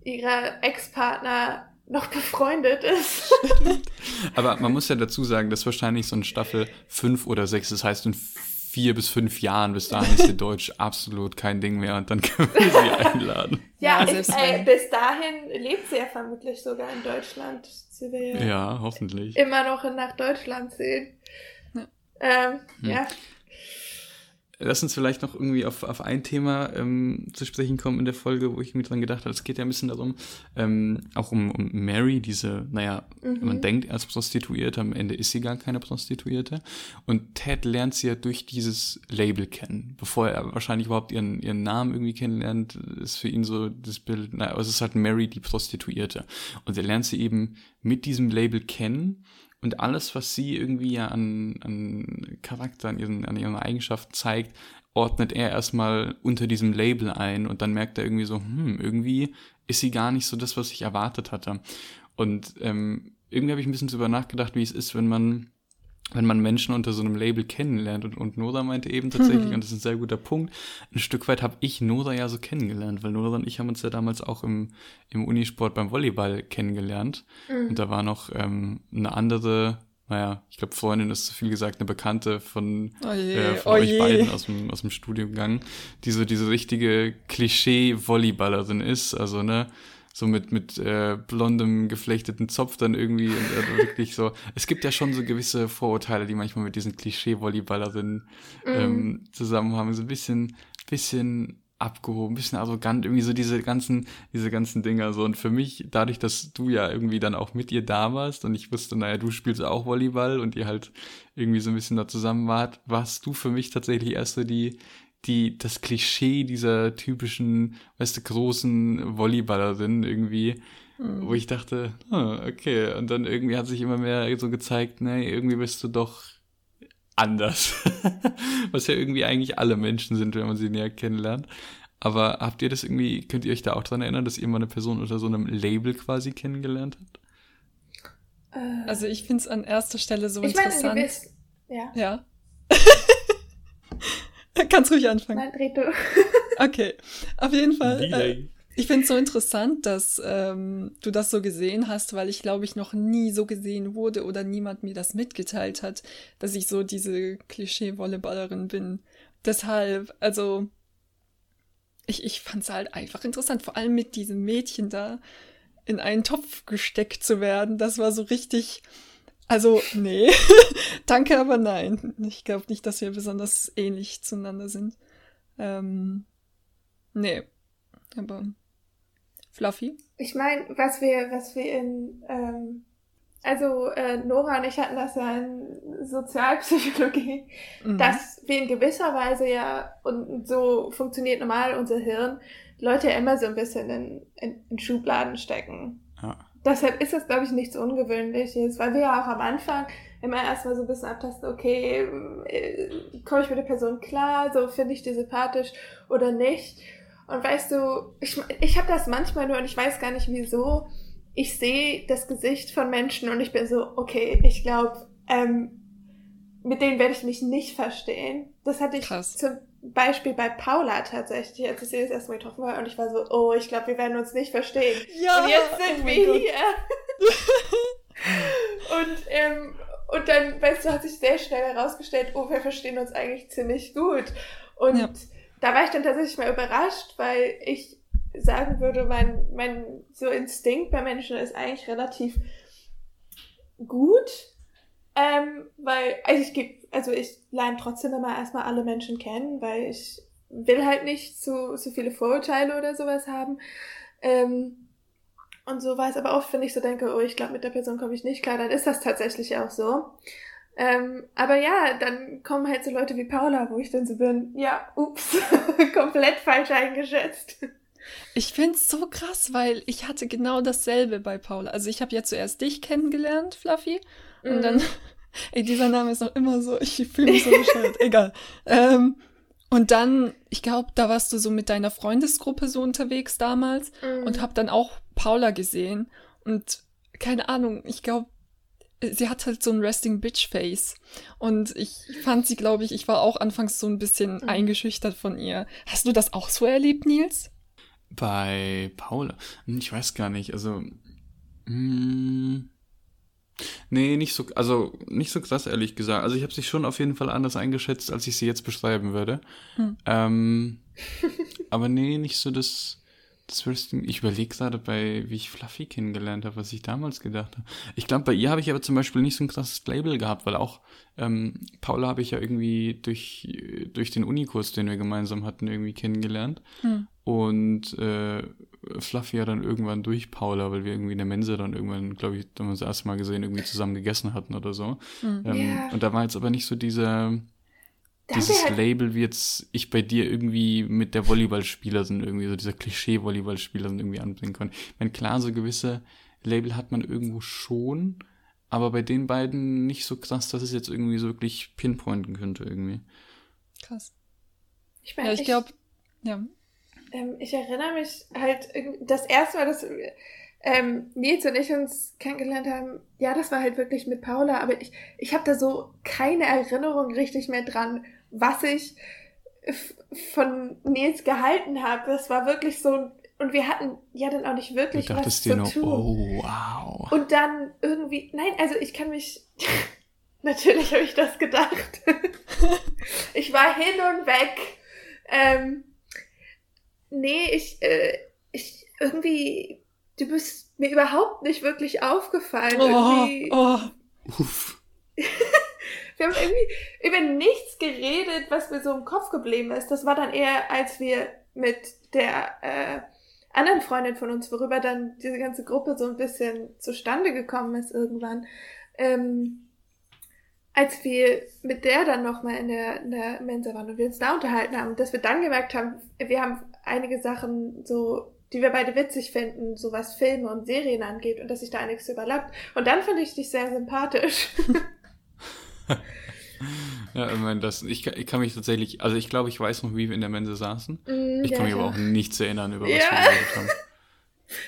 ihrer Ex-Partner noch befreundet ist. [LAUGHS] Aber man muss ja dazu sagen, dass wahrscheinlich so eine Staffel fünf oder sechs, das heißt in vier bis fünf Jahren, bis dahin ist ihr Deutsch [LAUGHS] absolut kein Ding mehr und dann können wir sie einladen. ja, ja ich, äh, bis dahin lebt sie ja vermutlich sogar in Deutschland. Sie will ja, ja hoffentlich. Immer noch nach Deutschland sehen. Ja. Ähm, hm. ja. Lass uns vielleicht noch irgendwie auf, auf ein Thema ähm, zu sprechen kommen in der Folge, wo ich mir dran gedacht habe. Es geht ja ein bisschen darum, ähm, auch um, um Mary, diese, naja, mhm. man denkt als Prostituierte, am Ende ist sie gar keine Prostituierte. Und Ted lernt sie ja durch dieses Label kennen. Bevor er wahrscheinlich überhaupt ihren, ihren Namen irgendwie kennenlernt, ist für ihn so das Bild, naja, es ist halt Mary, die Prostituierte. Und er lernt sie eben mit diesem Label kennen und alles, was sie irgendwie ja an, an Charakter, an ihren, an ihren Eigenschaften zeigt, ordnet er erstmal unter diesem Label ein und dann merkt er irgendwie so, hm, irgendwie ist sie gar nicht so das, was ich erwartet hatte. Und ähm, irgendwie habe ich ein bisschen drüber nachgedacht, wie es ist, wenn man wenn man Menschen unter so einem Label kennenlernt. Und, und Nora meinte eben tatsächlich, mhm. und das ist ein sehr guter Punkt, ein Stück weit habe ich Nora ja so kennengelernt, weil Nora und ich haben uns ja damals auch im, im Unisport beim Volleyball kennengelernt. Mhm. Und da war noch ähm, eine andere, naja, ich glaube, Freundin ist zu viel gesagt, eine Bekannte von, oh je, äh, von oh euch je. beiden aus dem, aus dem Studiengang, die so diese richtige Klischee-Volleyballerin ist. Also, ne, so mit, mit äh, blondem, geflechteten Zopf dann irgendwie und äh, wirklich so. Es gibt ja schon so gewisse Vorurteile, die manchmal mit diesen Klischee-Volleyballerinnen mhm. ähm, zusammen haben. So ein bisschen, bisschen abgehoben, bisschen arrogant, irgendwie so diese ganzen, diese ganzen Dinger so. Und für mich, dadurch, dass du ja irgendwie dann auch mit ihr da warst und ich wusste, naja, du spielst auch Volleyball und ihr halt irgendwie so ein bisschen da zusammen wart, warst du für mich tatsächlich erst so die, die, das Klischee dieser typischen, weißt du, großen Volleyballerin irgendwie, mhm. wo ich dachte, oh, okay, und dann irgendwie hat sich immer mehr so gezeigt, nee, irgendwie bist du doch anders. [LAUGHS] Was ja irgendwie eigentlich alle Menschen sind, wenn man sie näher kennenlernt. Aber habt ihr das irgendwie, könnt ihr euch da auch dran erinnern, dass ihr mal eine Person unter so einem Label quasi kennengelernt habt? Äh. Also ich finde es an erster Stelle so ich interessant. Meine, bist, ja. Ja. [LAUGHS] [LAUGHS] Kannst ruhig anfangen. Nein, red du. [LAUGHS] okay. Auf jeden Fall. Äh, ich finde es so interessant, dass ähm, du das so gesehen hast, weil ich glaube ich noch nie so gesehen wurde oder niemand mir das mitgeteilt hat, dass ich so diese Klischee-Volleyballerin bin. Deshalb, also ich, ich fand es halt einfach interessant, vor allem mit diesem Mädchen da in einen Topf gesteckt zu werden. Das war so richtig also, nee. [LAUGHS] Danke, aber nein. Ich glaube nicht, dass wir besonders ähnlich zueinander sind. Ähm, nee. Aber Fluffy? Ich meine, was wir, was wir in, ähm, also äh, Nora und ich hatten das ja in Sozialpsychologie, mhm. dass wir in gewisser Weise ja, und so funktioniert normal unser Hirn, Leute immer so ein bisschen in, in, in Schubladen stecken. Ja deshalb ist das, glaube ich, nichts Ungewöhnliches, weil wir ja auch am Anfang immer erstmal so ein bisschen abtasten, okay, äh, komme ich mit der Person klar, so finde ich die sympathisch oder nicht. Und weißt du, ich, ich habe das manchmal nur und ich weiß gar nicht wieso. Ich sehe das Gesicht von Menschen und ich bin so, okay, ich glaube, ähm, mit denen werde ich mich nicht verstehen. Das hatte ich Krass. zum Beispiel bei Paula tatsächlich, als ich sie das erste Mal getroffen habe und ich war so, oh, ich glaube, wir werden uns nicht verstehen. Ja, und jetzt sind oh wir Gott. hier. [LAUGHS] und, ähm, und dann, weißt du, hat sich sehr schnell herausgestellt, oh, wir verstehen uns eigentlich ziemlich gut. Und ja. da war ich dann tatsächlich mal überrascht, weil ich sagen würde, mein, mein so Instinkt bei Menschen ist eigentlich relativ gut. Ähm, weil, also ich gebe, also ich lerne trotzdem immer erstmal alle Menschen kennen, weil ich will halt nicht zu, zu viele Vorurteile oder sowas haben. Ähm, und sowas, aber oft, wenn ich so denke, oh, ich glaube, mit der Person komme ich nicht klar, dann ist das tatsächlich auch so. Ähm, aber ja, dann kommen halt so Leute wie Paula, wo ich dann so bin, ja, ups, [LAUGHS] komplett falsch eingeschätzt. Ich find's so krass, weil ich hatte genau dasselbe bei Paula. Also ich habe ja zuerst dich kennengelernt, Fluffy, und mhm. dann, ey, dieser Name ist noch immer so, ich fühle mich so bescheuert, [LAUGHS] egal. Ähm, und dann, ich glaube, da warst du so mit deiner Freundesgruppe so unterwegs damals mhm. und hab dann auch Paula gesehen und keine Ahnung, ich glaube, sie hat halt so ein Resting Bitch Face und ich fand sie, glaube ich, ich war auch anfangs so ein bisschen mhm. eingeschüchtert von ihr. Hast du das auch so erlebt, Nils? Bei Paula? Hm, ich weiß gar nicht, also mh, hm, Nee, nicht so, also nicht so krass, ehrlich gesagt. Also ich habe sie schon auf jeden Fall anders eingeschätzt, als ich sie jetzt beschreiben würde. Hm. Ähm, [LAUGHS] aber nee, nicht so das, das Wrestling. Ich überlege gerade bei, wie ich Fluffy kennengelernt habe, was ich damals gedacht habe. Ich glaube, bei ihr habe ich aber zum Beispiel nicht so ein krasses Label gehabt, weil auch ähm, Paula habe ich ja irgendwie durch, durch den Unikurs, den wir gemeinsam hatten, irgendwie kennengelernt. Hm. Und äh, Fluffy ja dann irgendwann durch Paula, weil wir irgendwie in der Mensa dann irgendwann, glaube ich, haben wir das erste Mal gesehen, irgendwie zusammen gegessen hatten oder so. Mhm. Ähm, yeah. Und da war jetzt aber nicht so dieser dieses halt Label, wie jetzt ich bei dir irgendwie mit der Volleyballspieler sind, irgendwie so dieser Klischee-Volleyballspieler sind irgendwie anbringen können. Ich meine, klar, so gewisse Label hat man irgendwo schon, aber bei den beiden nicht so krass, dass es jetzt irgendwie so wirklich pinpointen könnte irgendwie. Krass. Ich meine, ja, ich, ich glaube, ja, ähm, ich erinnere mich halt, das erste Mal, dass ähm, Nils und ich uns kennengelernt haben, ja, das war halt wirklich mit Paula, aber ich, ich habe da so keine Erinnerung richtig mehr dran, was ich von Nils gehalten habe. Das war wirklich so, und wir hatten ja dann auch nicht wirklich was zu noch, tun. Oh, wow. Und dann irgendwie, nein, also ich kann mich, [LAUGHS] natürlich habe ich das gedacht. [LAUGHS] ich war hin und weg. Ähm, nee, ich, äh, ich irgendwie, du bist mir überhaupt nicht wirklich aufgefallen. Oh, irgendwie. Oh. Uff. [LAUGHS] wir haben irgendwie über nichts geredet, was mir so im Kopf geblieben ist. Das war dann eher, als wir mit der äh, anderen Freundin von uns, worüber dann diese ganze Gruppe so ein bisschen zustande gekommen ist irgendwann. Ähm, als wir mit der dann nochmal in der, in der Mensa waren und wir uns da unterhalten haben, dass wir dann gemerkt haben, wir haben einige Sachen so, die wir beide witzig finden, so was Filme und Serien angeht und dass sich da einiges überlappt. Und dann fand ich dich sehr sympathisch. [LAUGHS] ja, ich meine, das, ich, ich kann mich tatsächlich, also ich glaube, ich weiß noch, wie wir in der Mensa saßen. Mm, ich ja, kann mich ja. aber auch nichts erinnern, über was ja. wir geredet haben. [LAUGHS]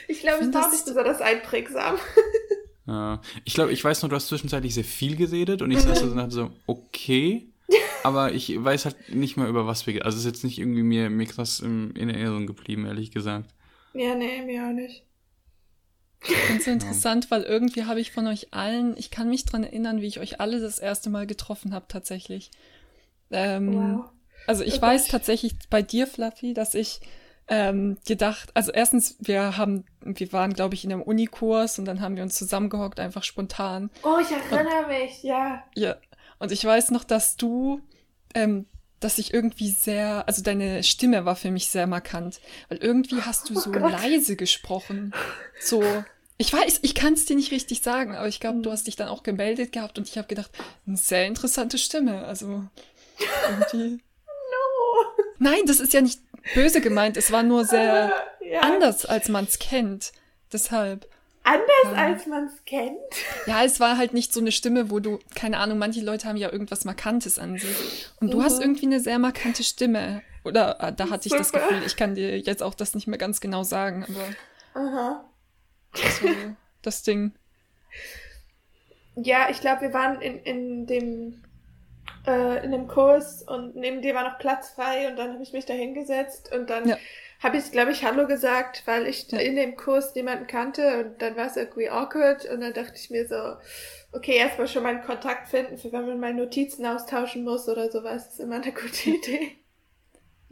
Ich glaube, es war nicht besonders einprägsam. [LAUGHS] Ja. Ich glaube, ich weiß noch, du hast zwischenzeitlich sehr viel geredet und ich saß da und dachte so, okay, [LAUGHS] aber ich weiß halt nicht mehr über was wir. Also es ist jetzt nicht irgendwie mir, mir krass im, in Erinnerung geblieben, ehrlich gesagt. Ja, nee, mir auch nicht. Ich finde es so [LAUGHS] interessant, ja. weil irgendwie habe ich von euch allen, ich kann mich dran erinnern, wie ich euch alle das erste Mal getroffen habe, tatsächlich. Ähm, wow. Also ich oh weiß tatsächlich bei dir, Fluffy, dass ich ähm, gedacht, also erstens, wir haben, wir waren, glaube ich, in einem Unikurs und dann haben wir uns zusammengehockt, einfach spontan. Oh, ich erinnere und, mich, ja. Ja, und ich weiß noch, dass du, ähm, dass ich irgendwie sehr, also deine Stimme war für mich sehr markant, weil irgendwie hast du oh so oh leise gesprochen. So, ich weiß, ich kann es dir nicht richtig sagen, aber ich glaube, du hast dich dann auch gemeldet gehabt und ich habe gedacht, eine sehr interessante Stimme. Also [LAUGHS] irgendwie. No. Nein, das ist ja nicht böse gemeint. Es war nur sehr ja. anders, als man es kennt. Deshalb. anders, ja. als man es kennt. Ja, es war halt nicht so eine Stimme, wo du, keine Ahnung, manche Leute haben ja irgendwas Markantes an sich. Und du mhm. hast irgendwie eine sehr markante Stimme. Oder äh, da hatte ich das Gefühl, ich kann dir jetzt auch das nicht mehr ganz genau sagen, aber. Aha. Das [LAUGHS] war das Ding. Ja, ich glaube, wir waren in, in dem äh, in dem Kurs und neben dir war noch Platz frei und dann habe ich mich da hingesetzt und dann ja. habe ich, glaube ich, Hallo gesagt, weil ich ja. in dem Kurs niemanden kannte und dann war es irgendwie awkward und dann dachte ich mir so, okay, erstmal schon mal einen Kontakt finden, für wenn man mal Notizen austauschen muss oder sowas, ist immer eine gute [LAUGHS] Idee.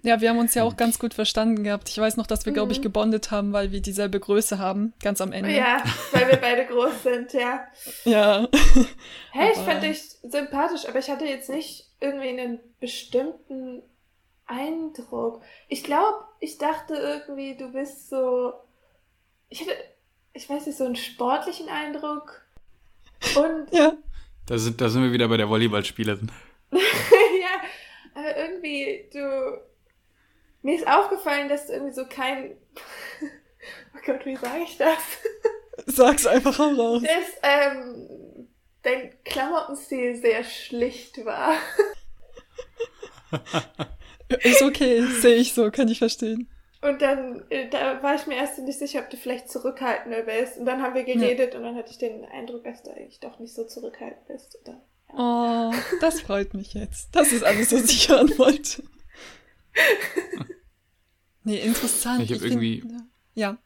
Ja, wir haben uns ja auch ganz gut verstanden gehabt. Ich weiß noch, dass wir, mhm. glaube ich, gebondet haben, weil wir dieselbe Größe haben, ganz am Ende. Ja, weil wir beide groß sind, ja. [LAUGHS] Ja. Hey, ich fand dich sympathisch, aber ich hatte jetzt nicht irgendwie einen bestimmten Eindruck. Ich glaube, ich dachte irgendwie, du bist so. Ich hatte, ich weiß nicht, so einen sportlichen Eindruck. Und. Ja. Da sind, da sind wir wieder bei der Volleyballspielerin. [LAUGHS] ja, aber irgendwie, du mir ist aufgefallen, dass du irgendwie so kein. [LAUGHS] oh Gott, wie sage ich das? [LAUGHS] Sag's einfach raus. Dass ähm, dein Klamottenstil sehr schlicht war. [LAUGHS] ist okay, sehe ich so, kann ich verstehen. Und dann, äh, da war ich mir erst nicht sicher, ob du vielleicht zurückhaltender bist. Und dann haben wir geredet ja. und dann hatte ich den Eindruck, dass du eigentlich doch nicht so zurückhaltend bist. Oder, ja. Oh, das freut mich jetzt. Das ist alles, was ich hören wollte. [LAUGHS] nee, interessant. Ich habe irgendwie. Ja.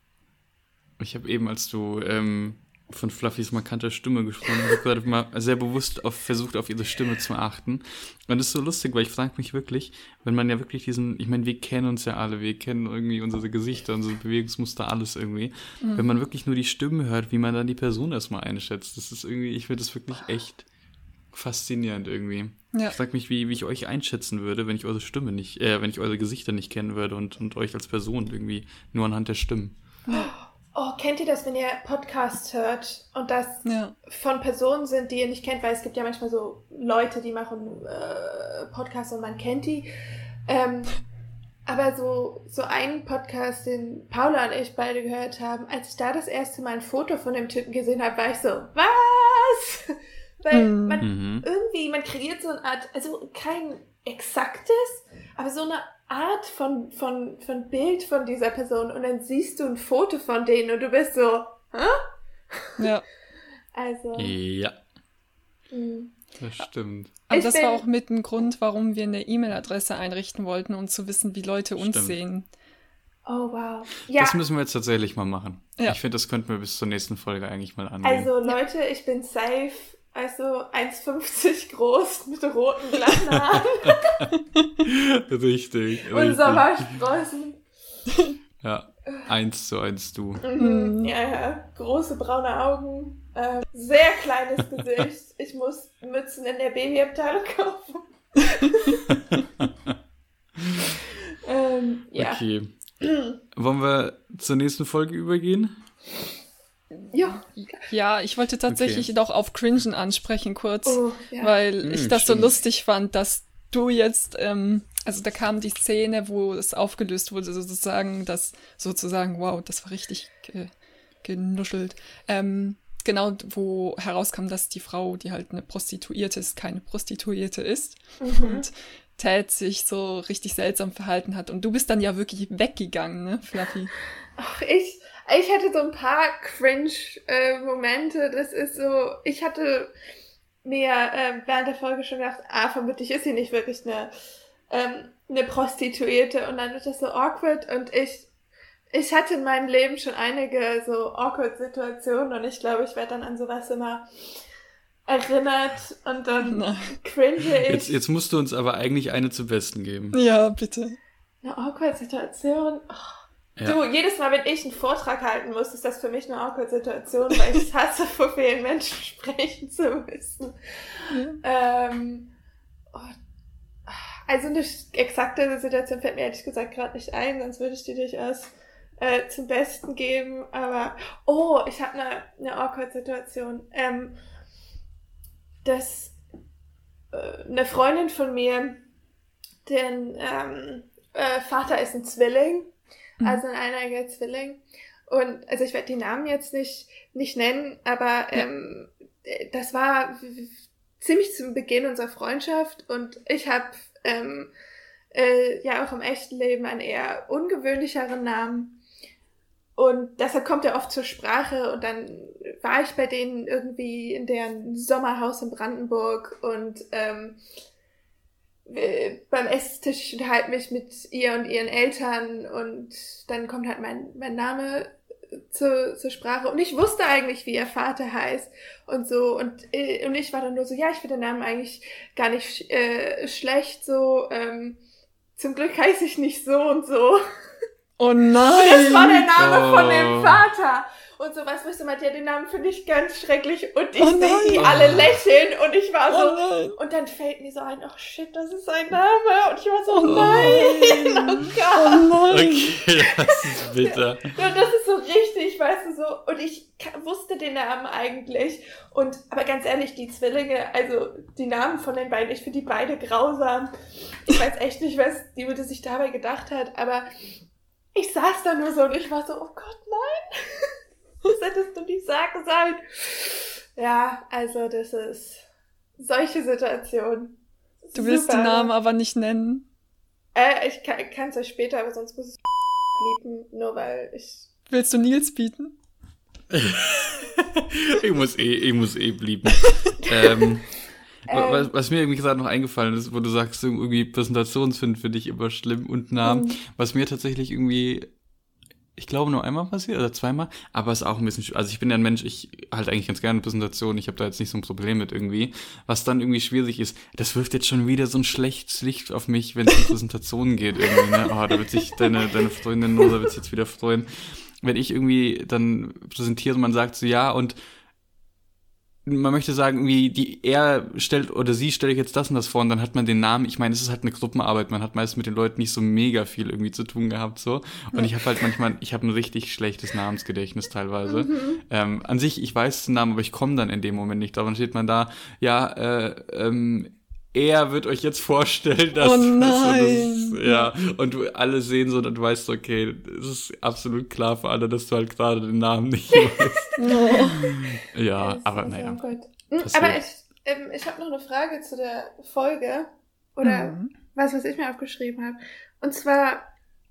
Ich habe eben, als du ähm, von Fluffys markanter Stimme gesprochen hast, gerade mal sehr bewusst auf, versucht, auf ihre Stimme zu achten. Und das ist so lustig, weil ich frage mich wirklich, wenn man ja wirklich diesen, ich meine, wir kennen uns ja alle, wir kennen irgendwie unsere Gesichter, unsere Bewegungsmuster, alles irgendwie. Mhm. Wenn man wirklich nur die Stimme hört, wie man dann die Person erstmal einschätzt, das ist irgendwie, ich finde das wirklich echt faszinierend irgendwie. Ja. Ich frage mich, wie, wie ich euch einschätzen würde, wenn ich eure Stimme nicht, äh, wenn ich eure Gesichter nicht kennen würde und, und euch als Person irgendwie nur anhand der Stimmen. Oh, kennt ihr das, wenn ihr Podcasts hört und das ja. von Personen sind, die ihr nicht kennt? Weil es gibt ja manchmal so Leute, die machen äh, Podcasts und man kennt die. Ähm, aber so, so einen Podcast, den Paula und ich beide gehört haben, als ich da das erste Mal ein Foto von dem Typen gesehen habe, war ich so, was? Weil mhm. man mhm. irgendwie, man kreiert so eine Art, also kein exaktes, aber so eine Art von, von, von Bild von dieser Person und dann siehst du ein Foto von denen und du bist so, hä? Ja. [LAUGHS] Also. Ja. Mh. Das stimmt. Aber ich das war auch mit ein Grund, warum wir eine E-Mail-Adresse einrichten wollten, um zu wissen, wie Leute uns stimmt. sehen. Oh, wow. Ja. Das müssen wir jetzt tatsächlich mal machen. Ja. Ich finde, das könnten wir bis zur nächsten Folge eigentlich mal angehen. Also, Leute, ich bin safe also 1,50 [LAUGHS] groß mit roten glatten Haaren. [LAUGHS] richtig. Und Sommersprossen. [LAUGHS] Ja, eins zu eins du. Mhm, ja, ja. Große braune Augen, äh, sehr kleines Gesicht. Ich muss Mützen in der Babyabteilung kaufen. ähm, ja. Okay. Wollen wir zur nächsten Folge übergehen? Ja. Ja, ich wollte tatsächlich okay. noch auf Cringen ansprechen kurz, oh, ja. weil hm, ich das stimmt. so lustig fand, dass du jetzt, ähm, also da kam die Szene, wo es aufgelöst wurde, sozusagen, dass sozusagen, wow, das war richtig ge genuschelt. Ähm, genau, wo herauskam, dass die Frau, die halt eine Prostituierte ist, keine Prostituierte ist. Mhm. Und Ted sich so richtig seltsam verhalten hat. Und du bist dann ja wirklich weggegangen, ne, Fluffy? Ach, ich, ich hatte so ein paar Cringe-Momente. Äh, das ist so, ich hatte mir äh, während der Folge schon gedacht, ah, vermutlich ist sie nicht wirklich eine, ähm, eine Prostituierte. Und dann wird das so awkward und ich, ich hatte in meinem Leben schon einige so awkward Situationen und ich glaube, ich werde dann an sowas immer erinnert und dann Na. cringe ich. Jetzt, jetzt musst du uns aber eigentlich eine zu Besten geben. Ja, bitte. Eine awkward Situation. Oh. Ja. Du, jedes Mal, wenn ich einen Vortrag halten muss, ist das für mich eine awkward Situation, weil ich hasse, vor vielen Menschen [LAUGHS] sprechen zu müssen. Ja. Ähm, oh, also eine exakte Situation fällt mir ehrlich gesagt gerade nicht ein, sonst würde ich die durchaus äh, zum Besten geben. Aber, oh, ich habe eine, eine awkward Situation. Ähm, dass äh, eine Freundin von mir, den ähm, äh, Vater ist ein Zwilling Mhm. also ein eineiger Zwilling. Und also ich werde die Namen jetzt nicht, nicht nennen, aber ähm, das war ziemlich zum Beginn unserer Freundschaft und ich habe ähm, äh, ja auch im echten Leben einen eher ungewöhnlicheren Namen. Und deshalb kommt er oft zur Sprache und dann war ich bei denen irgendwie in deren Sommerhaus in Brandenburg und ähm, beim Esstisch, ich unterhalte mich mit ihr und ihren Eltern und dann kommt halt mein, mein Name zur, zur Sprache und ich wusste eigentlich, wie ihr Vater heißt und so und, äh, und ich war dann nur so, ja, ich finde den Namen eigentlich gar nicht äh, schlecht, so ähm, zum Glück heiße ich nicht so und so. Oh nein! [LAUGHS] Und das war der Name oh. von dem oh. Vater und sowas, wo ich so meinte, ja, den Namen finde ich ganz schrecklich und ich oh sehe die alle lächeln und ich war so, oh und dann fällt mir so ein, oh shit, das ist sein Name und ich war so, oh nein, oh Gott. Oh nein. Okay, das ist bitter. Ja, und das ist so richtig, weißt du, so, und ich wusste den Namen eigentlich und, aber ganz ehrlich, die Zwillinge, also die Namen von den beiden, ich finde die beide grausam. Ich weiß echt nicht, was die Mutter sich dabei gedacht hat, aber ich saß da nur so und ich war so, oh Gott, nein. Das hättest du nicht sagen sollen. Ja, also das ist solche Situation. Du willst Super. den Namen aber nicht nennen. Äh, ich kann es euch später, aber sonst muss ich bieten, nur weil ich. Willst du Nils bieten? [LAUGHS] ich muss eh, ich muss eh blieben. [LAUGHS] ähm, ähm, was, was, mir irgendwie gerade noch eingefallen ist, wo du sagst, irgendwie Präsentationsfind finde ich immer schlimm und Namen. Mhm. Was mir tatsächlich irgendwie ich glaube, nur einmal passiert oder zweimal, aber es ist auch ein bisschen, also ich bin ja ein Mensch, ich halte eigentlich ganz gerne Präsentationen, ich habe da jetzt nicht so ein Problem mit irgendwie. Was dann irgendwie schwierig ist, das wirft jetzt schon wieder so ein schlechtes Licht auf mich, wenn es um [LAUGHS] Präsentationen geht irgendwie, ne? Oh, da wird sich deine, deine Freundin Nosa wird sich jetzt wieder freuen. Wenn ich irgendwie dann präsentiere und man sagt so, ja, und man möchte sagen, wie die er stellt oder sie stelle ich jetzt das und das vor und dann hat man den Namen. Ich meine, es ist halt eine Gruppenarbeit. Man hat meist mit den Leuten nicht so mega viel irgendwie zu tun gehabt so. Und ich habe halt manchmal, ich habe ein richtig schlechtes Namensgedächtnis teilweise. Mhm. Ähm, an sich, ich weiß den Namen, aber ich komme dann in dem Moment nicht. Daran steht man da, ja, äh, ähm, er wird euch jetzt vorstellen, dass, oh nein. Das, ja, und du alle sehen so und du weißt, okay, es ist absolut klar für alle, dass du halt gerade den Namen nicht [LAUGHS] weißt. ja, aber naja. Hm, aber ich, ähm, ich habe noch eine Frage zu der Folge oder mhm. was, was ich mir aufgeschrieben habe. Und zwar,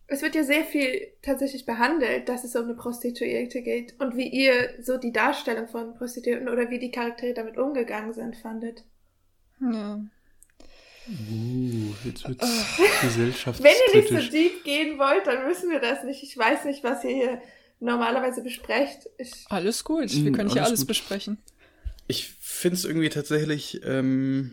es wird ja sehr viel tatsächlich behandelt, dass es um eine Prostituierte geht und wie ihr so die Darstellung von Prostituierten oder wie die Charaktere damit umgegangen sind, fandet. Ja. Uh, jetzt wird's gesellschaftskritisch. Wenn ihr nicht so deep gehen wollt, dann müssen wir das nicht. Ich weiß nicht, was ihr hier normalerweise besprecht. Ich alles gut, wir mm, können hier alles, alles besprechen. Ich finde es irgendwie tatsächlich, ähm,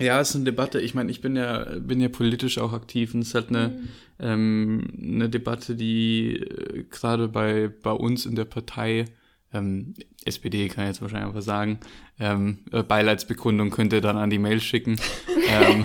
ja, es ist eine Debatte. Ich meine, ich bin ja, bin ja politisch auch aktiv und es ist halt eine, mhm. ähm, eine Debatte, die äh, gerade bei, bei uns in der Partei ähm, SPD kann jetzt wahrscheinlich einfach sagen, ähm, äh, Beileidsbekundung könnt ihr dann an die Mail schicken. [LAUGHS] ähm,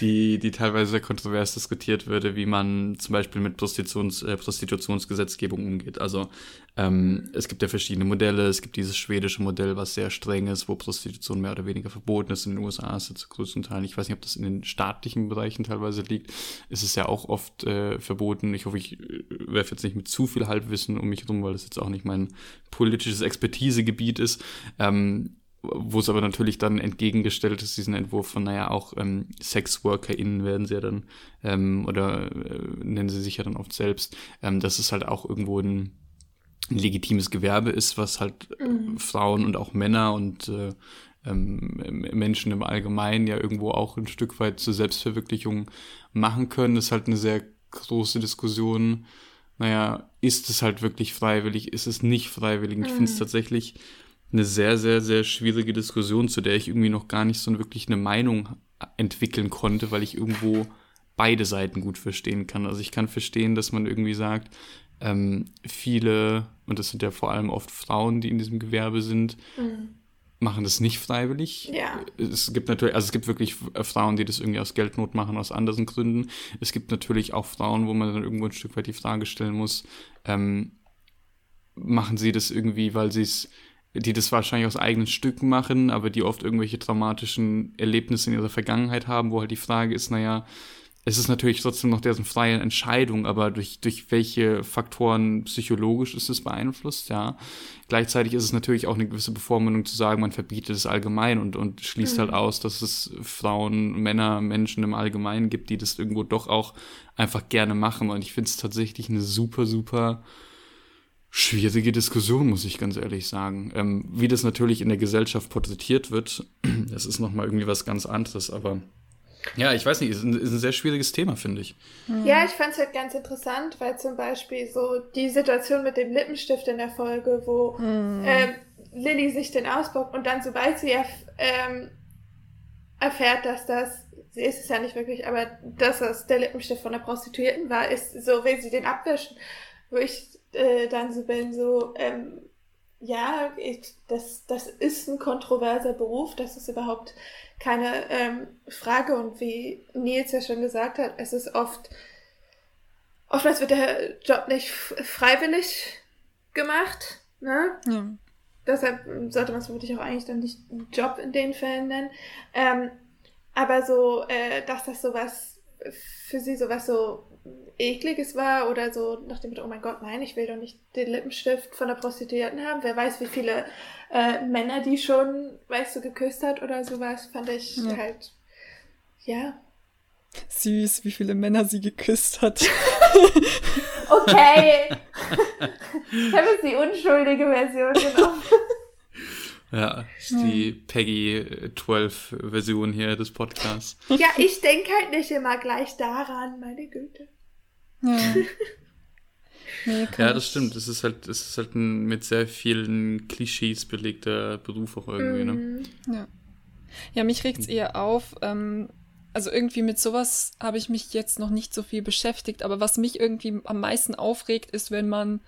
die, die teilweise sehr kontrovers diskutiert würde, wie man zum Beispiel mit Prostitutions, äh, Prostitutionsgesetzgebung umgeht. Also ähm, es gibt ja verschiedene Modelle. Es gibt dieses schwedische Modell, was sehr streng ist, wo Prostitution mehr oder weniger verboten ist. In den USA ist es zu größten Teilen. Ich weiß nicht, ob das in den staatlichen Bereichen teilweise liegt. Es ist ja auch oft äh, verboten. Ich hoffe, ich äh, werfe jetzt nicht mit zu viel Halbwissen um mich rum, weil das jetzt auch nicht mein politisches Expertisegebiet ist. Ähm, wo es aber natürlich dann entgegengestellt ist, diesen Entwurf von, naja, auch ähm, SexworkerInnen werden sie ja dann, ähm, oder äh, nennen sie sich ja dann oft selbst, ähm, dass es halt auch irgendwo ein, ein legitimes Gewerbe ist, was halt mhm. Frauen und auch Männer und äh, ähm, Menschen im Allgemeinen ja irgendwo auch ein Stück weit zur Selbstverwirklichung machen können. Das ist halt eine sehr große Diskussion. Naja, ist es halt wirklich freiwillig? Ist es nicht freiwillig? Ich finde es mhm. tatsächlich eine sehr, sehr, sehr schwierige Diskussion, zu der ich irgendwie noch gar nicht so wirklich eine Meinung entwickeln konnte, weil ich irgendwo beide Seiten gut verstehen kann. Also ich kann verstehen, dass man irgendwie sagt, ähm, viele, und das sind ja vor allem oft Frauen, die in diesem Gewerbe sind, mhm. machen das nicht freiwillig. Ja. Es gibt natürlich, also es gibt wirklich Frauen, die das irgendwie aus Geldnot machen, aus anderen Gründen. Es gibt natürlich auch Frauen, wo man dann irgendwo ein Stück weit die Frage stellen muss, ähm, machen sie das irgendwie, weil sie es die das wahrscheinlich aus eigenen Stücken machen, aber die oft irgendwelche traumatischen Erlebnisse in ihrer Vergangenheit haben, wo halt die Frage ist, naja, es ist natürlich trotzdem noch deren freie Entscheidung, aber durch, durch welche Faktoren psychologisch ist es beeinflusst, ja. Gleichzeitig ist es natürlich auch eine gewisse Bevormundung zu sagen, man verbietet es allgemein und, und schließt halt mhm. halt aus, dass es Frauen, Männer, Menschen im Allgemeinen gibt, die das irgendwo doch auch einfach gerne machen. Und ich finde es tatsächlich eine super, super schwierige Diskussion, muss ich ganz ehrlich sagen. Ähm, wie das natürlich in der Gesellschaft porträtiert wird, [CLEARS THROAT] das ist nochmal irgendwie was ganz anderes, aber ja, ich weiß nicht, ist ein, ist ein sehr schwieriges Thema, finde ich. Hm. Ja, ich fand es halt ganz interessant, weil zum Beispiel so die Situation mit dem Lippenstift in der Folge, wo hm. ähm, Lilly sich den ausbaut und dann, sobald sie erf ähm, erfährt, dass das, sie ist es ja nicht wirklich, aber dass das der Lippenstift von der Prostituierten war, ist so, will sie den abwischen, wo ich äh, dann so bin, so, ähm, ja, ich, das, das ist ein kontroverser Beruf, das ist überhaupt keine ähm, Frage. Und wie Nils ja schon gesagt hat, es ist oft, oftmals wird der Job nicht freiwillig gemacht. Ne? Ja. Deshalb sollte man es wirklich auch eigentlich dann nicht einen Job in den Fällen nennen. Ähm, aber so, äh, dass das sowas für sie sowas so ekliges war oder so nach dem Motto, oh mein Gott, nein, ich will doch nicht den Lippenstift von der Prostituierten haben. Wer weiß, wie viele äh, Männer die schon, weißt du, geküsst hat oder sowas, fand ich ja. halt, ja. Süß, wie viele Männer sie geküsst hat. [LAUGHS] okay. [LAUGHS] ich habe jetzt die unschuldige Version genommen. Ja, ist die Peggy 12 Version hier des Podcasts. Ja, ich denke halt nicht immer gleich daran, meine Güte. Ja. [LAUGHS] Nee, ja, das stimmt. Es ist halt, es ist halt ein mit sehr vielen Klischees belegter Beruf auch irgendwie, ne? Mhm. Ja. Ja, mich regt es eher auf. Ähm, also irgendwie mit sowas habe ich mich jetzt noch nicht so viel beschäftigt, aber was mich irgendwie am meisten aufregt, ist, wenn man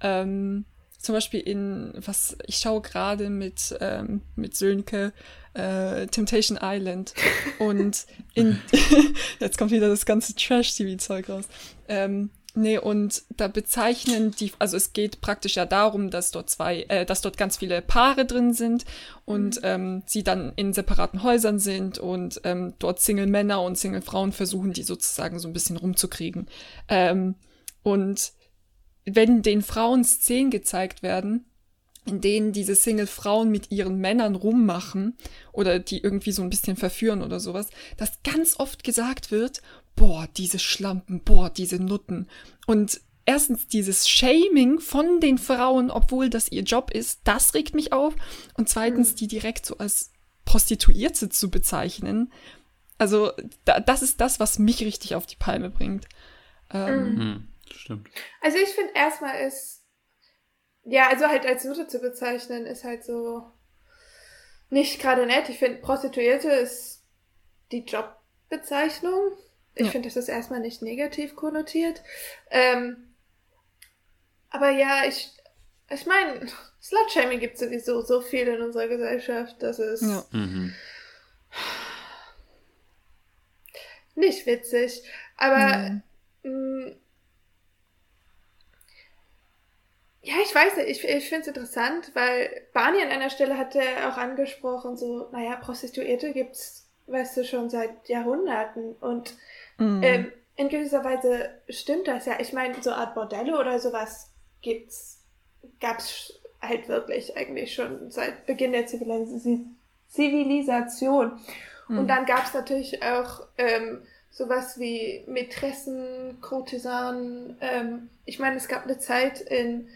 ähm, zum Beispiel in, was ich schaue gerade mit, ähm, mit Sönke, äh, Temptation Island. Und [LAUGHS] in, [LAUGHS] jetzt kommt wieder das ganze Trash-TV-Zeug raus. Ähm, nee, und da bezeichnen die, also es geht praktisch ja darum, dass dort zwei, äh, dass dort ganz viele Paare drin sind und mhm. ähm, sie dann in separaten Häusern sind und ähm, dort Single-Männer und Single-Frauen versuchen, die sozusagen so ein bisschen rumzukriegen. Ähm, und wenn den Frauen Szenen gezeigt werden, in denen diese Single-Frauen mit ihren Männern rummachen oder die irgendwie so ein bisschen verführen oder sowas, dass ganz oft gesagt wird, boah, diese Schlampen, boah, diese Nutten. Und erstens dieses Shaming von den Frauen, obwohl das ihr Job ist, das regt mich auf. Und zweitens, mhm. die direkt so als Prostituierte zu bezeichnen. Also, da, das ist das, was mich richtig auf die Palme bringt. Ähm, mhm stimmt. Also ich finde erstmal ist, ja, also halt als Nutte zu bezeichnen, ist halt so nicht gerade nett. Ich finde, Prostituierte ist die Jobbezeichnung. Ich ja. finde, das ist erstmal nicht negativ konnotiert. Ähm, aber ja, ich, ich meine, Slutshaming gibt es sowieso so viel in unserer Gesellschaft, dass es ja. mhm. nicht witzig. Aber mhm. mh, Ja, ich weiß nicht, ich, ich finde es interessant, weil Barney an einer Stelle hatte auch angesprochen, so, naja, Prostituierte gibt's, weißt du, schon seit Jahrhunderten. Und mm. ähm, in gewisser Weise stimmt das ja. Ich meine, so Art Bordelle oder sowas gibt's, gab's halt wirklich eigentlich schon seit Beginn der Zivilis Zivilisation. Mm. Und dann gab's natürlich auch ähm, sowas wie Mätressen, Kurtisanen. Ähm, ich meine, es gab eine Zeit in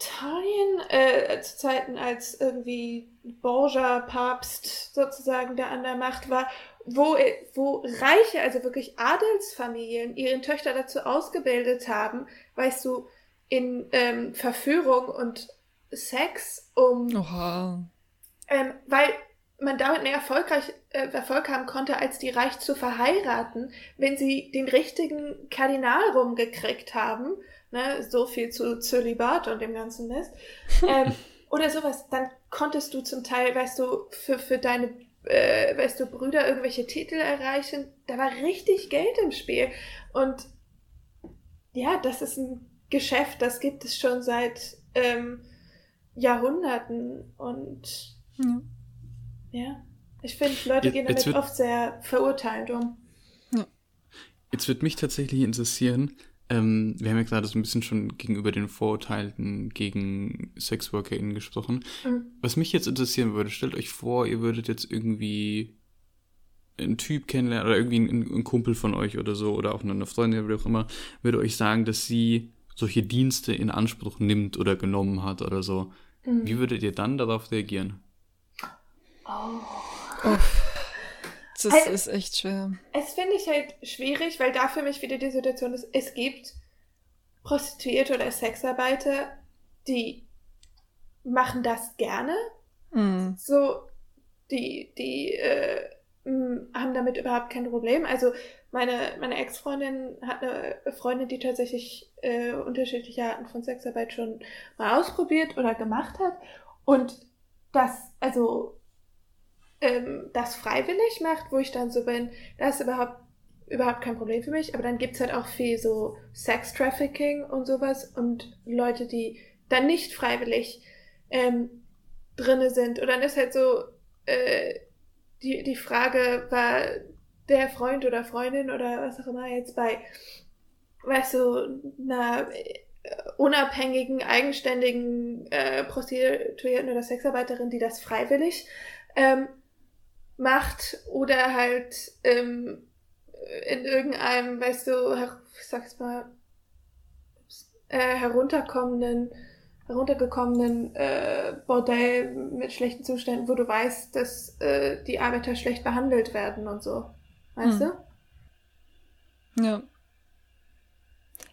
Italien, äh, zu Zeiten als irgendwie Borgia Papst sozusagen der an der Macht war, wo, wo reiche, also wirklich Adelsfamilien ihren Töchter dazu ausgebildet haben, weißt du, in ähm, Verführung und Sex, um Oha. Ähm, weil man damit mehr erfolgreich, äh, Erfolg haben konnte, als die reich zu verheiraten, wenn sie den richtigen Kardinal rumgekriegt haben ne, so viel zu Zölibat und dem ganzen Mist. [LAUGHS] Ähm, oder sowas, dann konntest du zum Teil, weißt du, für, für deine, äh, weißt du, Brüder irgendwelche Titel erreichen. Da war richtig Geld im Spiel. Und ja, das ist ein Geschäft, das gibt es schon seit ähm, Jahrhunderten. Und ja, ja. ich finde, Leute gehen damit oft sehr verurteilend um. jetzt wird mich tatsächlich interessieren, ähm, wir haben ja gerade so ein bisschen schon gegenüber den Vorurteilen gegen SexworkerInnen gesprochen. Mhm. Was mich jetzt interessieren würde, stellt euch vor, ihr würdet jetzt irgendwie einen Typ kennenlernen oder irgendwie einen, einen Kumpel von euch oder so oder auch eine Freundin oder wie auch immer, würde euch sagen, dass sie solche Dienste in Anspruch nimmt oder genommen hat oder so. Mhm. Wie würdet ihr dann darauf reagieren? Oh. oh. Das also, ist echt schwer. Es finde ich halt schwierig, weil da für mich wieder die Situation ist, es gibt Prostituierte oder Sexarbeiter, die machen das gerne. Mhm. So, die, die äh, haben damit überhaupt kein Problem. Also meine, meine Ex-Freundin hat eine Freundin, die tatsächlich äh, unterschiedliche Arten von Sexarbeit schon mal ausprobiert oder gemacht hat. Und das, also ähm, das freiwillig macht, wo ich dann so bin, das ist überhaupt, überhaupt kein Problem für mich. Aber dann gibt's halt auch viel so Sex-Trafficking und sowas und Leute, die dann nicht freiwillig ähm, drinne sind. Und dann ist halt so, äh, die, die Frage, war der Freund oder Freundin oder was auch immer jetzt bei, weißt du, einer äh, unabhängigen, eigenständigen äh, Prostituierten oder Sexarbeiterin, die das freiwillig ähm, macht oder halt ähm, in irgendeinem, weißt du, her, ich sag's mal, äh, herunterkommenden, heruntergekommenen äh, Bordell mit schlechten Zuständen, wo du weißt, dass äh, die Arbeiter schlecht behandelt werden und so. Weißt hm. du? Ja.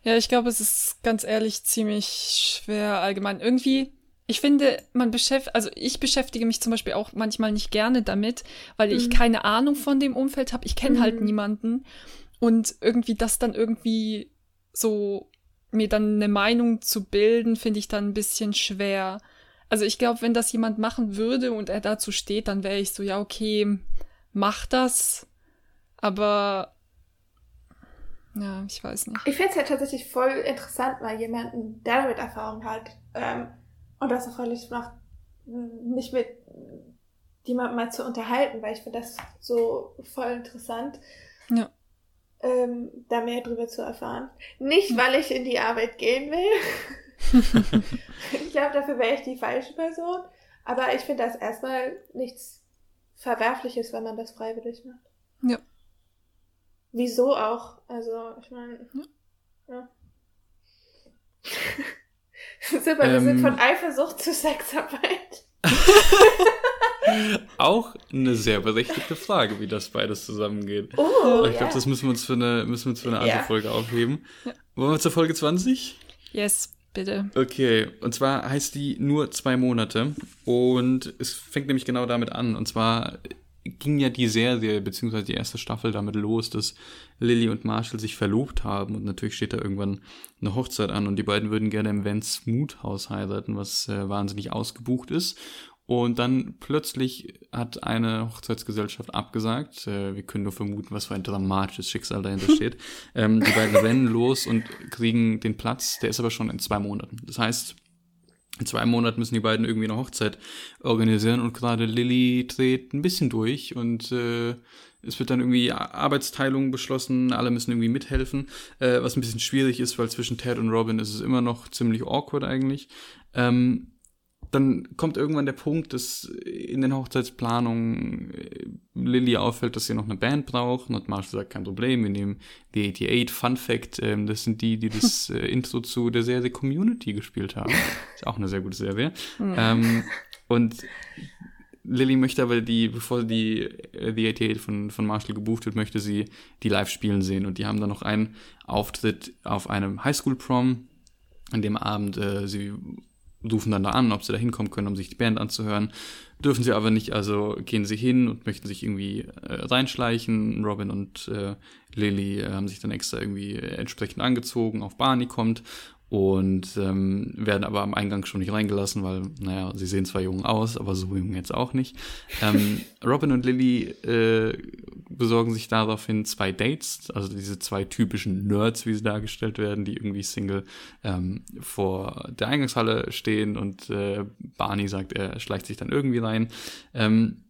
Ja, ich glaube, es ist ganz ehrlich ziemlich schwer allgemein. Irgendwie ich finde, man beschäftigt, also ich beschäftige mich zum Beispiel auch manchmal nicht gerne damit, weil mhm. ich keine Ahnung von dem Umfeld habe. Ich kenne halt mhm. halt niemanden. Und irgendwie das dann irgendwie so mir dann eine Meinung zu bilden, finde ich dann ein bisschen schwer. Also ich glaube, wenn das jemand machen würde und er dazu steht, dann wäre ich so, ja, okay, mach das. Aber ja, ich weiß nicht. Ich finde es ja tatsächlich voll interessant, mal jemanden, der damit Erfahrung hat, ähm, und das erfreulich macht, mich mit jemandem mal zu unterhalten, weil ich finde das so voll interessant. Ja. Ähm, da mehr drüber zu erfahren. Nicht, weil ich in die Arbeit gehen will. [LAUGHS] ich glaube, dafür wäre ich die falsche Person. Aber ich finde das erstmal nichts Verwerfliches, wenn man das freiwillig macht. Ja. Wieso auch? Also, ich meine, ja. ja. [LAUGHS] Super, ähm, wir sind von ähm. Eifersucht zu Sexarbeit. [LAUGHS] Auch eine sehr berechtigte Frage, wie das beides zusammengeht. Oh, ich glaube, das müssen wir uns für eine, müssen wir uns für eine andere ja. Folge aufheben. Ja. Wollen wir zur Folge 20? Yes, bitte. Okay, und zwar heißt die nur zwei Monate. Und es fängt nämlich genau damit an. Und zwar ging ja die Serie, beziehungsweise die erste Staffel damit los, dass Lily und Marshall sich verlobt haben und natürlich steht da irgendwann eine Hochzeit an und die beiden würden gerne im Vance Mood Haus heiraten, was äh, wahnsinnig ausgebucht ist. Und dann plötzlich hat eine Hochzeitsgesellschaft abgesagt. Äh, wir können nur vermuten, was für ein dramatisches Schicksal dahinter steht. [LAUGHS] ähm, die beiden rennen los und kriegen den Platz. Der ist aber schon in zwei Monaten. Das heißt, in zwei Monaten müssen die beiden irgendwie eine Hochzeit organisieren und gerade Lilly dreht ein bisschen durch und äh, es wird dann irgendwie Arbeitsteilung beschlossen, alle müssen irgendwie mithelfen, äh, was ein bisschen schwierig ist, weil zwischen Ted und Robin ist es immer noch ziemlich awkward eigentlich. Ähm, dann kommt irgendwann der Punkt, dass in den Hochzeitsplanungen äh, Lilly auffällt, dass sie noch eine Band braucht. Und Marshall sagt, kein Problem, wir nehmen die 88. Fun Fact, ähm, das sind die, die das [LAUGHS] äh, Intro zu der Serie Community gespielt haben. Ist auch eine sehr gute Serie. ähm, und Lilly möchte aber die, bevor die äh, The 88 von, von Marshall gebucht wird, möchte sie die live spielen sehen. Und die haben dann noch einen Auftritt auf einem Highschool-Prom. An dem Abend äh, sie rufen dann da an, ob sie da hinkommen können, um sich die Band anzuhören. Dürfen sie aber nicht, also gehen sie hin und möchten sich irgendwie äh, reinschleichen. Robin und äh, Lily äh, haben sich dann extra irgendwie entsprechend angezogen. Auch Barney kommt und ähm, werden aber am Eingang schon nicht reingelassen, weil, naja, sie sehen zwar jung aus, aber so jung jetzt auch nicht. Ähm, [LAUGHS] Robin und Lily äh, besorgen sich daraufhin zwei Dates, also diese zwei typischen Nerds, wie sie dargestellt werden, die irgendwie Single ähm, vor der Eingangshalle stehen und äh, Barney sagt, er schleicht sich dann irgendwie rein. Ähm,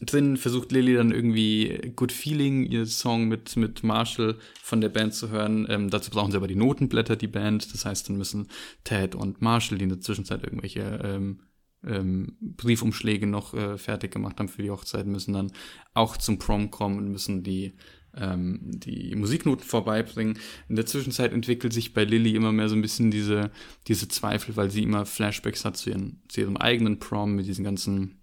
drin versucht Lilly dann irgendwie Good Feeling, ihr Song mit, mit Marshall von der Band zu hören. Ähm, dazu brauchen sie aber die Notenblätter, die Band. Das heißt, dann müssen Ted und Marshall, die in der Zwischenzeit irgendwelche ähm, ähm, Briefumschläge noch äh, fertig gemacht haben für die Hochzeit, müssen dann auch zum Prom kommen und müssen die ähm, die Musiknoten vorbeibringen. In der Zwischenzeit entwickelt sich bei Lilly immer mehr so ein bisschen diese, diese Zweifel, weil sie immer Flashbacks hat zu, ihren, zu ihrem eigenen Prom mit diesen ganzen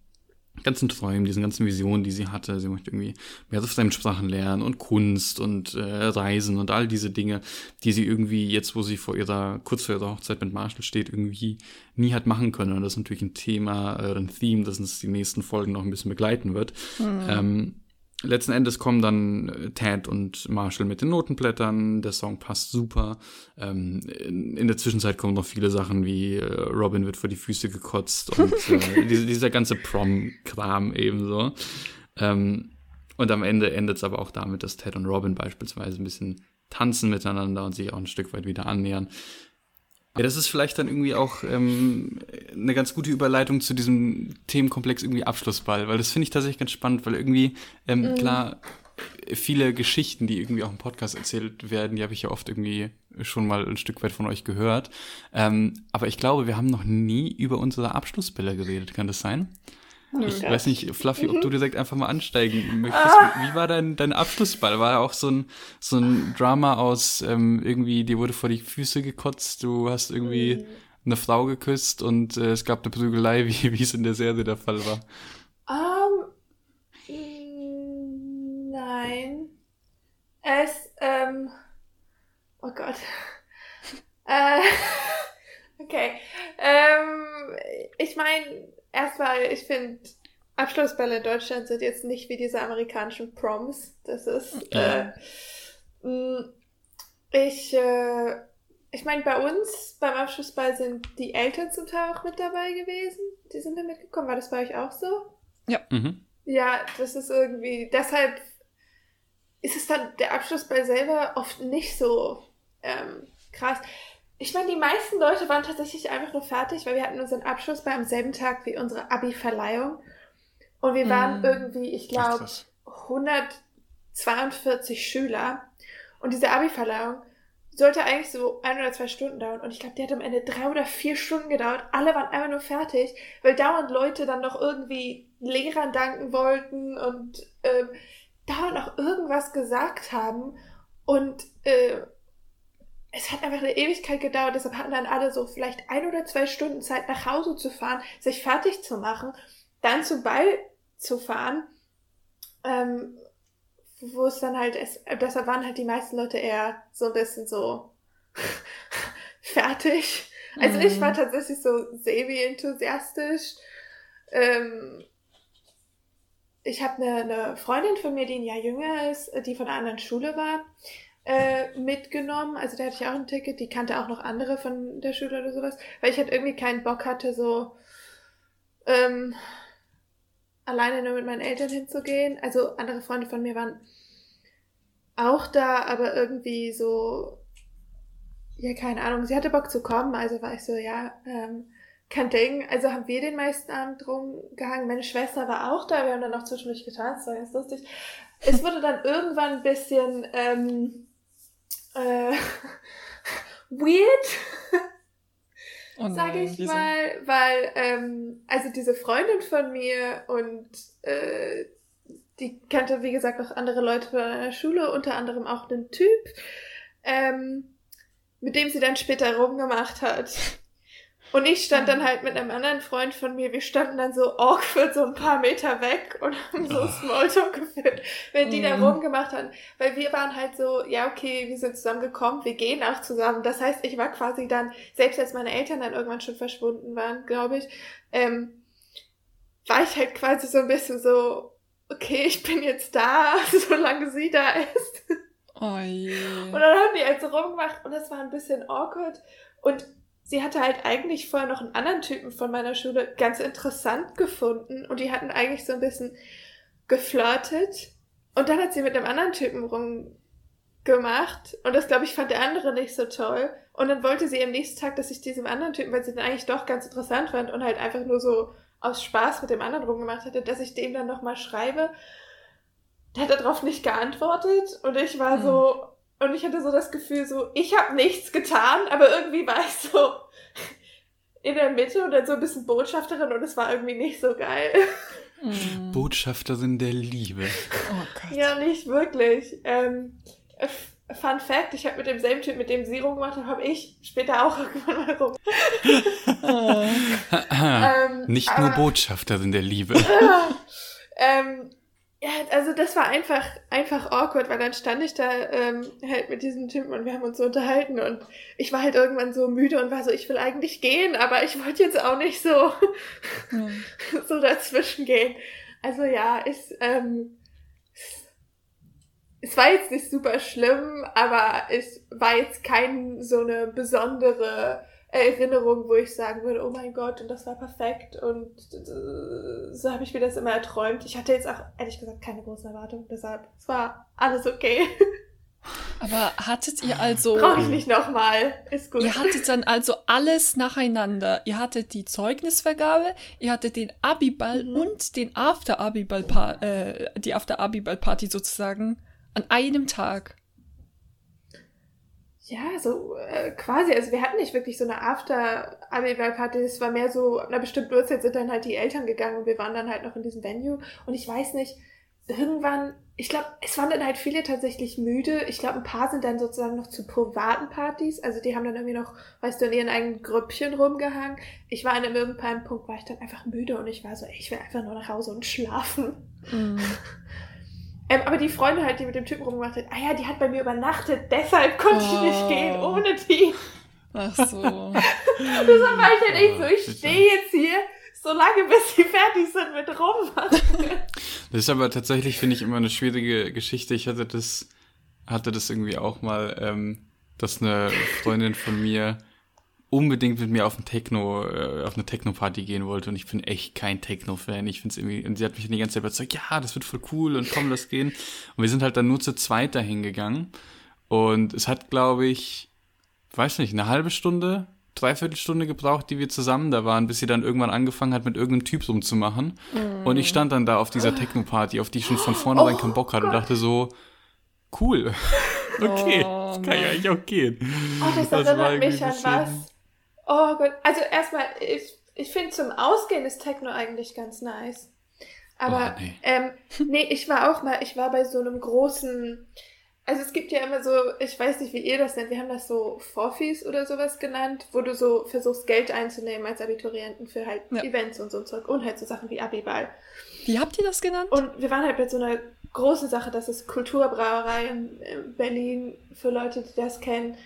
ganzen Träumen, diesen ganzen Visionen, die sie hatte. Sie möchte irgendwie mehr so Fremdsprachen lernen und Kunst und äh, Reisen und all diese Dinge, die sie irgendwie jetzt, wo sie vor ihrer, kurz vor ihrer Hochzeit mit Marshall steht, irgendwie nie hat machen können. Und das ist natürlich ein Thema, äh, ein Theme, das uns die nächsten Folgen noch ein bisschen begleiten wird. Mhm. Ähm, letzten Endes kommen dann äh, Ted und Marshall mit den Notenblättern. Der Song passt super. Ähm, in, in, der Zwischenzeit kommen noch viele Sachen wie äh, Robin wird vor die Füße gekotzt und [LAUGHS] äh, dieser, dieser ganze Prom-Kram ebenso. Ähm, und am Ende endet es aber auch damit, dass Ted und Robin beispielsweise ein bisschen tanzen miteinander und sich auch ein Stück weit wieder annähern. Ja, das ist vielleicht dann irgendwie auch ähm, eine ganz gute Überleitung zu diesem Themenkomplex irgendwie Abschlussball, weil das finde ich tatsächlich ganz spannend, weil irgendwie, ähm, mhm. klar, viele Geschichten, die irgendwie auch im Podcast erzählt werden, die habe ich ja oft irgendwie schon mal ein Stück weit von euch gehört. Ähm, aber ich glaube, wir haben noch nie über unsere Abschlussbälle geredet. Kann das sein? Ich ja. weiß nicht, Fluffy, ob du direkt einfach mal ansteigen möchtest. Ah. Wie war dein, dein Abschlussball? War auch so ein, so ein Drama aus ähm, irgendwie, dir wurde vor die Füße gekotzt, du hast irgendwie mhm. eine Frau geküsst und äh, es gab eine Prügelei, [LAUGHS] wie, wie es in der Serie der Fall war? Um, ähm, nein. Es, ähm, oh Gott. [LAUGHS] äh, [LAUGHS] okay. Ähm, ich meine, erstmal, ich finde, Abschlussbälle in Deutschland sind jetzt nicht wie diese amerikanischen Proms. Das ist. Äh, mm, ich, äh, ich meine, bei uns beim Abschlussball sind die Eltern zum Teil auch mit dabei gewesen. Die sind da mitgekommen. War das bei euch auch so? Ja. Mhm. Ja, das ist irgendwie. Deshalb ist es dann der Abschlussball selber oft nicht so ähm, krass. Ich meine, die meisten Leute waren tatsächlich einfach nur fertig, weil wir hatten unseren Abschluss bei am selben Tag wie unsere Abi-Verleihung. Und wir waren mm. irgendwie, ich glaube, 142 Schüler. Und diese Abi-Verleihung sollte eigentlich so ein oder zwei Stunden dauern. Und ich glaube, die hat am Ende drei oder vier Stunden gedauert. Alle waren einfach nur fertig, weil dauernd Leute dann noch irgendwie Lehrern danken wollten und ähm, dauernd noch irgendwas gesagt haben. Und äh, es hat einfach eine Ewigkeit gedauert, deshalb hatten dann alle so vielleicht ein oder zwei Stunden Zeit, nach Hause zu fahren, sich fertig zu machen, dann zum Ball zu fahren, ähm, wo es dann halt, es, deshalb waren halt die meisten Leute eher so ein bisschen so [LAUGHS] fertig. Also mhm. ich war tatsächlich so semi-enthusiastisch. Ähm, ich habe eine, eine Freundin von mir, die ein Jahr jünger ist, die von einer anderen Schule war äh, mitgenommen. Also da hatte ich auch ein Ticket, die kannte auch noch andere von der Schule oder sowas, weil ich halt irgendwie keinen Bock hatte, so ähm, alleine nur mit meinen Eltern hinzugehen. Also andere Freunde von mir waren auch da, aber irgendwie so, ja, keine Ahnung, sie hatte Bock zu kommen, also war ich so, ja, ähm, kein Ding. Also haben wir den meisten Abend rumgehangen. Meine Schwester war auch da, wir haben dann noch zwischendurch getanzt, war ganz lustig. Es wurde dann irgendwann ein bisschen, ähm, äh, [LAUGHS] weird, oh [LAUGHS] sage ich wieso? mal, weil ähm, also diese Freundin von mir und äh, die kannte wie gesagt auch andere Leute von einer Schule, unter anderem auch einen Typ, ähm, mit dem sie dann später rumgemacht hat. Und ich stand dann halt mit einem anderen Freund von mir, wir standen dann so awkward so ein paar Meter weg und [LAUGHS] haben so Smalltalk geführt, wenn die da mhm. rumgemacht haben. Weil wir waren halt so, ja okay, wir sind zusammengekommen, wir gehen auch zusammen. Das heißt, ich war quasi dann, selbst als meine Eltern dann irgendwann schon verschwunden waren, glaube ich, ähm, war ich halt quasi so ein bisschen so, okay, ich bin jetzt da, [LAUGHS] solange sie da ist. Oh je. Und dann haben die halt so rumgemacht und das war ein bisschen awkward. Und sie hatte halt eigentlich vorher noch einen anderen Typen von meiner Schule ganz interessant gefunden und die hatten eigentlich so ein bisschen geflirtet. Und dann hat sie mit einem anderen Typen rumgemacht und das, glaube ich, fand der andere nicht so toll. Und dann wollte sie am nächsten Tag, dass ich diesem anderen Typen, weil sie den eigentlich doch ganz interessant fand und halt einfach nur so aus Spaß mit dem anderen rumgemacht hatte, dass ich dem dann nochmal schreibe. Der hat darauf nicht geantwortet und ich war so, und ich hatte so das Gefühl, so, ich habe nichts getan, aber irgendwie war ich so in der Mitte und dann so ein bisschen Botschafterin und es war irgendwie nicht so geil. Mhm. Botschafterin der Liebe. Oh Gott. Ja, nicht wirklich. Ähm, Fun Fact, ich habe mit demselben Typ, mit dem sie rumgemacht hat, habe ich später auch irgendwann mal rum. [LAUGHS] ähm, Nicht nur Botschafterin der Liebe. [LAUGHS] ähm, ja, also das war einfach, einfach awkward, weil dann stand ich da ähm, halt mit diesem Typen und wir haben uns so unterhalten und ich war halt irgendwann so müde und war so, ich will eigentlich gehen, aber ich wollte jetzt auch nicht so, mhm. [LAUGHS] so dazwischen gehen. Also ja, ist, ähm, es war jetzt nicht super schlimm, aber es war jetzt kein so eine besondere Erinnerung, wo ich sagen würde, oh mein Gott, und das war perfekt und äh, so habe ich mir das immer erträumt. Ich hatte jetzt auch ehrlich gesagt keine großen Erwartungen, deshalb es war alles okay. [LAUGHS] Aber hattet ihr also. Brauche ich nicht nochmal. Ist gut. Ihr hattet dann also alles nacheinander. Ihr hattet die Zeugnisvergabe, ihr hattet den Abiball mhm. und den After-Abiball, äh, die After-Abiball-Party sozusagen an einem Tag. Ja, so äh, quasi. Also wir hatten nicht wirklich so eine After-Abiball-Party. Es war mehr so, na bestimmt Uhrzeit sind dann halt die Eltern gegangen und wir waren dann halt noch in diesem Venue. Und ich weiß nicht, irgendwann, ich glaube, es waren dann halt viele tatsächlich müde. Ich glaube, ein paar sind dann sozusagen noch zu privaten Partys. Also die haben dann irgendwie noch, weißt du, in ihren eigenen Grüppchen rumgehangen. Ich war an einem irgendeinem Punkt, war ich dann einfach müde und ich war so, ey, ich will einfach nur nach Hause und schlafen. Mm. [LAUGHS] Ähm, aber die Freundin halt, die mit dem Typen rumgemacht hat, ah ja, die hat bei mir übernachtet, deshalb konnte oh. ich nicht oh. gehen ohne die. Ach so. [LAUGHS] Deshalb war ich halt echt so, ich stehe jetzt hier so lange, bis sie fertig sind mit rummachen. [LAUGHS] Das ist aber tatsächlich, finde ich, immer eine schwierige Geschichte. Ich hatte das, hatte das irgendwie auch mal, ähm, dass eine Freundin von mir unbedingt mit mir auf ein Techno, äh, auf eine Techno-Party gehen wollte und ich bin echt kein Techno-Fan. Ich finde es irgendwie, und sie hat mich die ganze Zeit überzeugt, ja, das wird voll cool und komm, lass gehen. Und wir sind halt dann nur zu zweit dahin gegangen. Und es hat, glaube ich, weiß nicht, eine halbe Stunde, dreiviertel Stunde gebraucht, die wir zusammen da waren, bis sie dann irgendwann angefangen hat, mit irgendeinem Typ rumzumachen. Mm. Und ich stand dann da auf dieser Techno-Party, auf die ich schon von vornherein oh, keinen Bock hatte und dachte so, cool. [LAUGHS] okay, oh, das kann ja eigentlich auch gehen. Oh, das, das erinnert mich an was Oh Gott, also erstmal, ich, ich finde zum Ausgehen ist Techno eigentlich ganz nice. Aber oh, nee. Ähm, nee, ich war auch mal, ich war bei so einem großen, also es gibt ja immer so, ich weiß nicht, wie ihr das nennt, wir haben das so Forfees oder sowas genannt, wo du so versuchst, Geld einzunehmen als Abiturienten für halt ja. Events und so ein Zeug und halt so Sachen wie Abiball. Wie habt ihr das genannt? Und wir waren halt bei so einer großen Sache, das ist Kulturbrauerei in Berlin, für Leute, die das kennen.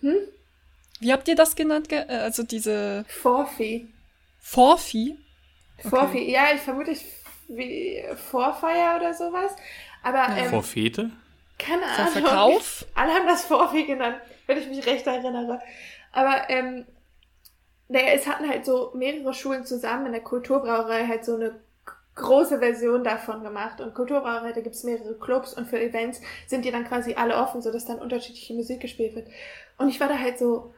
Hm? Wie habt ihr das genannt? Äh, also diese. Vorvieh. Vorvieh? Okay. Ja, ich vermute wie Vorfeier oder sowas. Aber. Ja. Ähm, Vorfete? Keine Ahnung. Verkauf? [LAUGHS] Alle haben das Vorvieh genannt, wenn ich mich recht erinnere. Aber, ähm, naja, es hatten halt so mehrere Schulen zusammen in der Kulturbrauerei halt so eine große Version davon gemacht. Und Kulturbrauerei, da gibt es mehrere Clubs und für Events sind die dann quasi alle offen, sodass dann unterschiedliche Musik gespielt wird. Und ich war da halt so,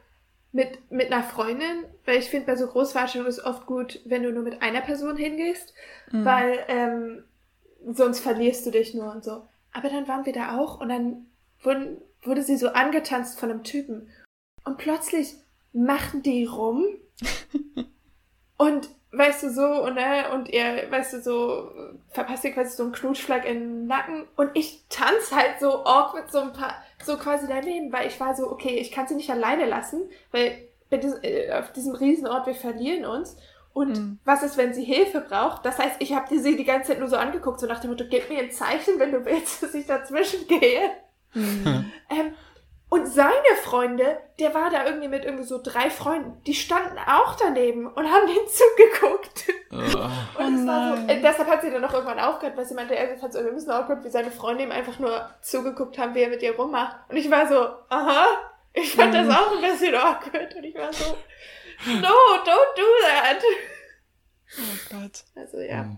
mit, mit einer Freundin, weil ich finde, bei so Großveranstaltungen ist oft gut, wenn du nur mit einer Person hingehst, mhm. weil ähm, sonst verlierst du dich nur und so. Aber dann waren wir da auch und dann wurden, wurde sie so angetanzt von einem Typen. Und plötzlich machten die rum [LAUGHS] und weißt du so, und, ne, und er, weißt du, so, verpasst ihr quasi so einen Knutschflag in den Nacken. Und ich tanze halt so awkward so ein paar, so quasi daneben, weil ich war so, okay, ich kann sie nicht alleine lassen, weil diesem, äh, auf diesem Riesenort, wir verlieren uns. Und mhm. was ist, wenn sie Hilfe braucht? Das heißt, ich habe sie die ganze Zeit nur so angeguckt, so nach dem Motto, gib mir ein Zeichen, wenn du willst, [LAUGHS] dass ich dazwischen gehe. Mhm. [LAUGHS] Ähm, und seine Freunde, der war da irgendwie mit irgendwie so drei Freunden, die standen auch daneben und haben [LAUGHS] den zugeguckt. Oh. und oh so, äh, deshalb hat sie dann noch irgendwann aufgehört, weil sie meinte, er fand es irgendwie ein bisschen awkward, wie seine Freunde ihm einfach nur zugeguckt haben, wie er mit ihr rummacht. Und ich war so, aha, ich fand mhm. das auch ein bisschen awkward. Und ich war so, no, don't do that. Oh Gott. Also ja. Hm.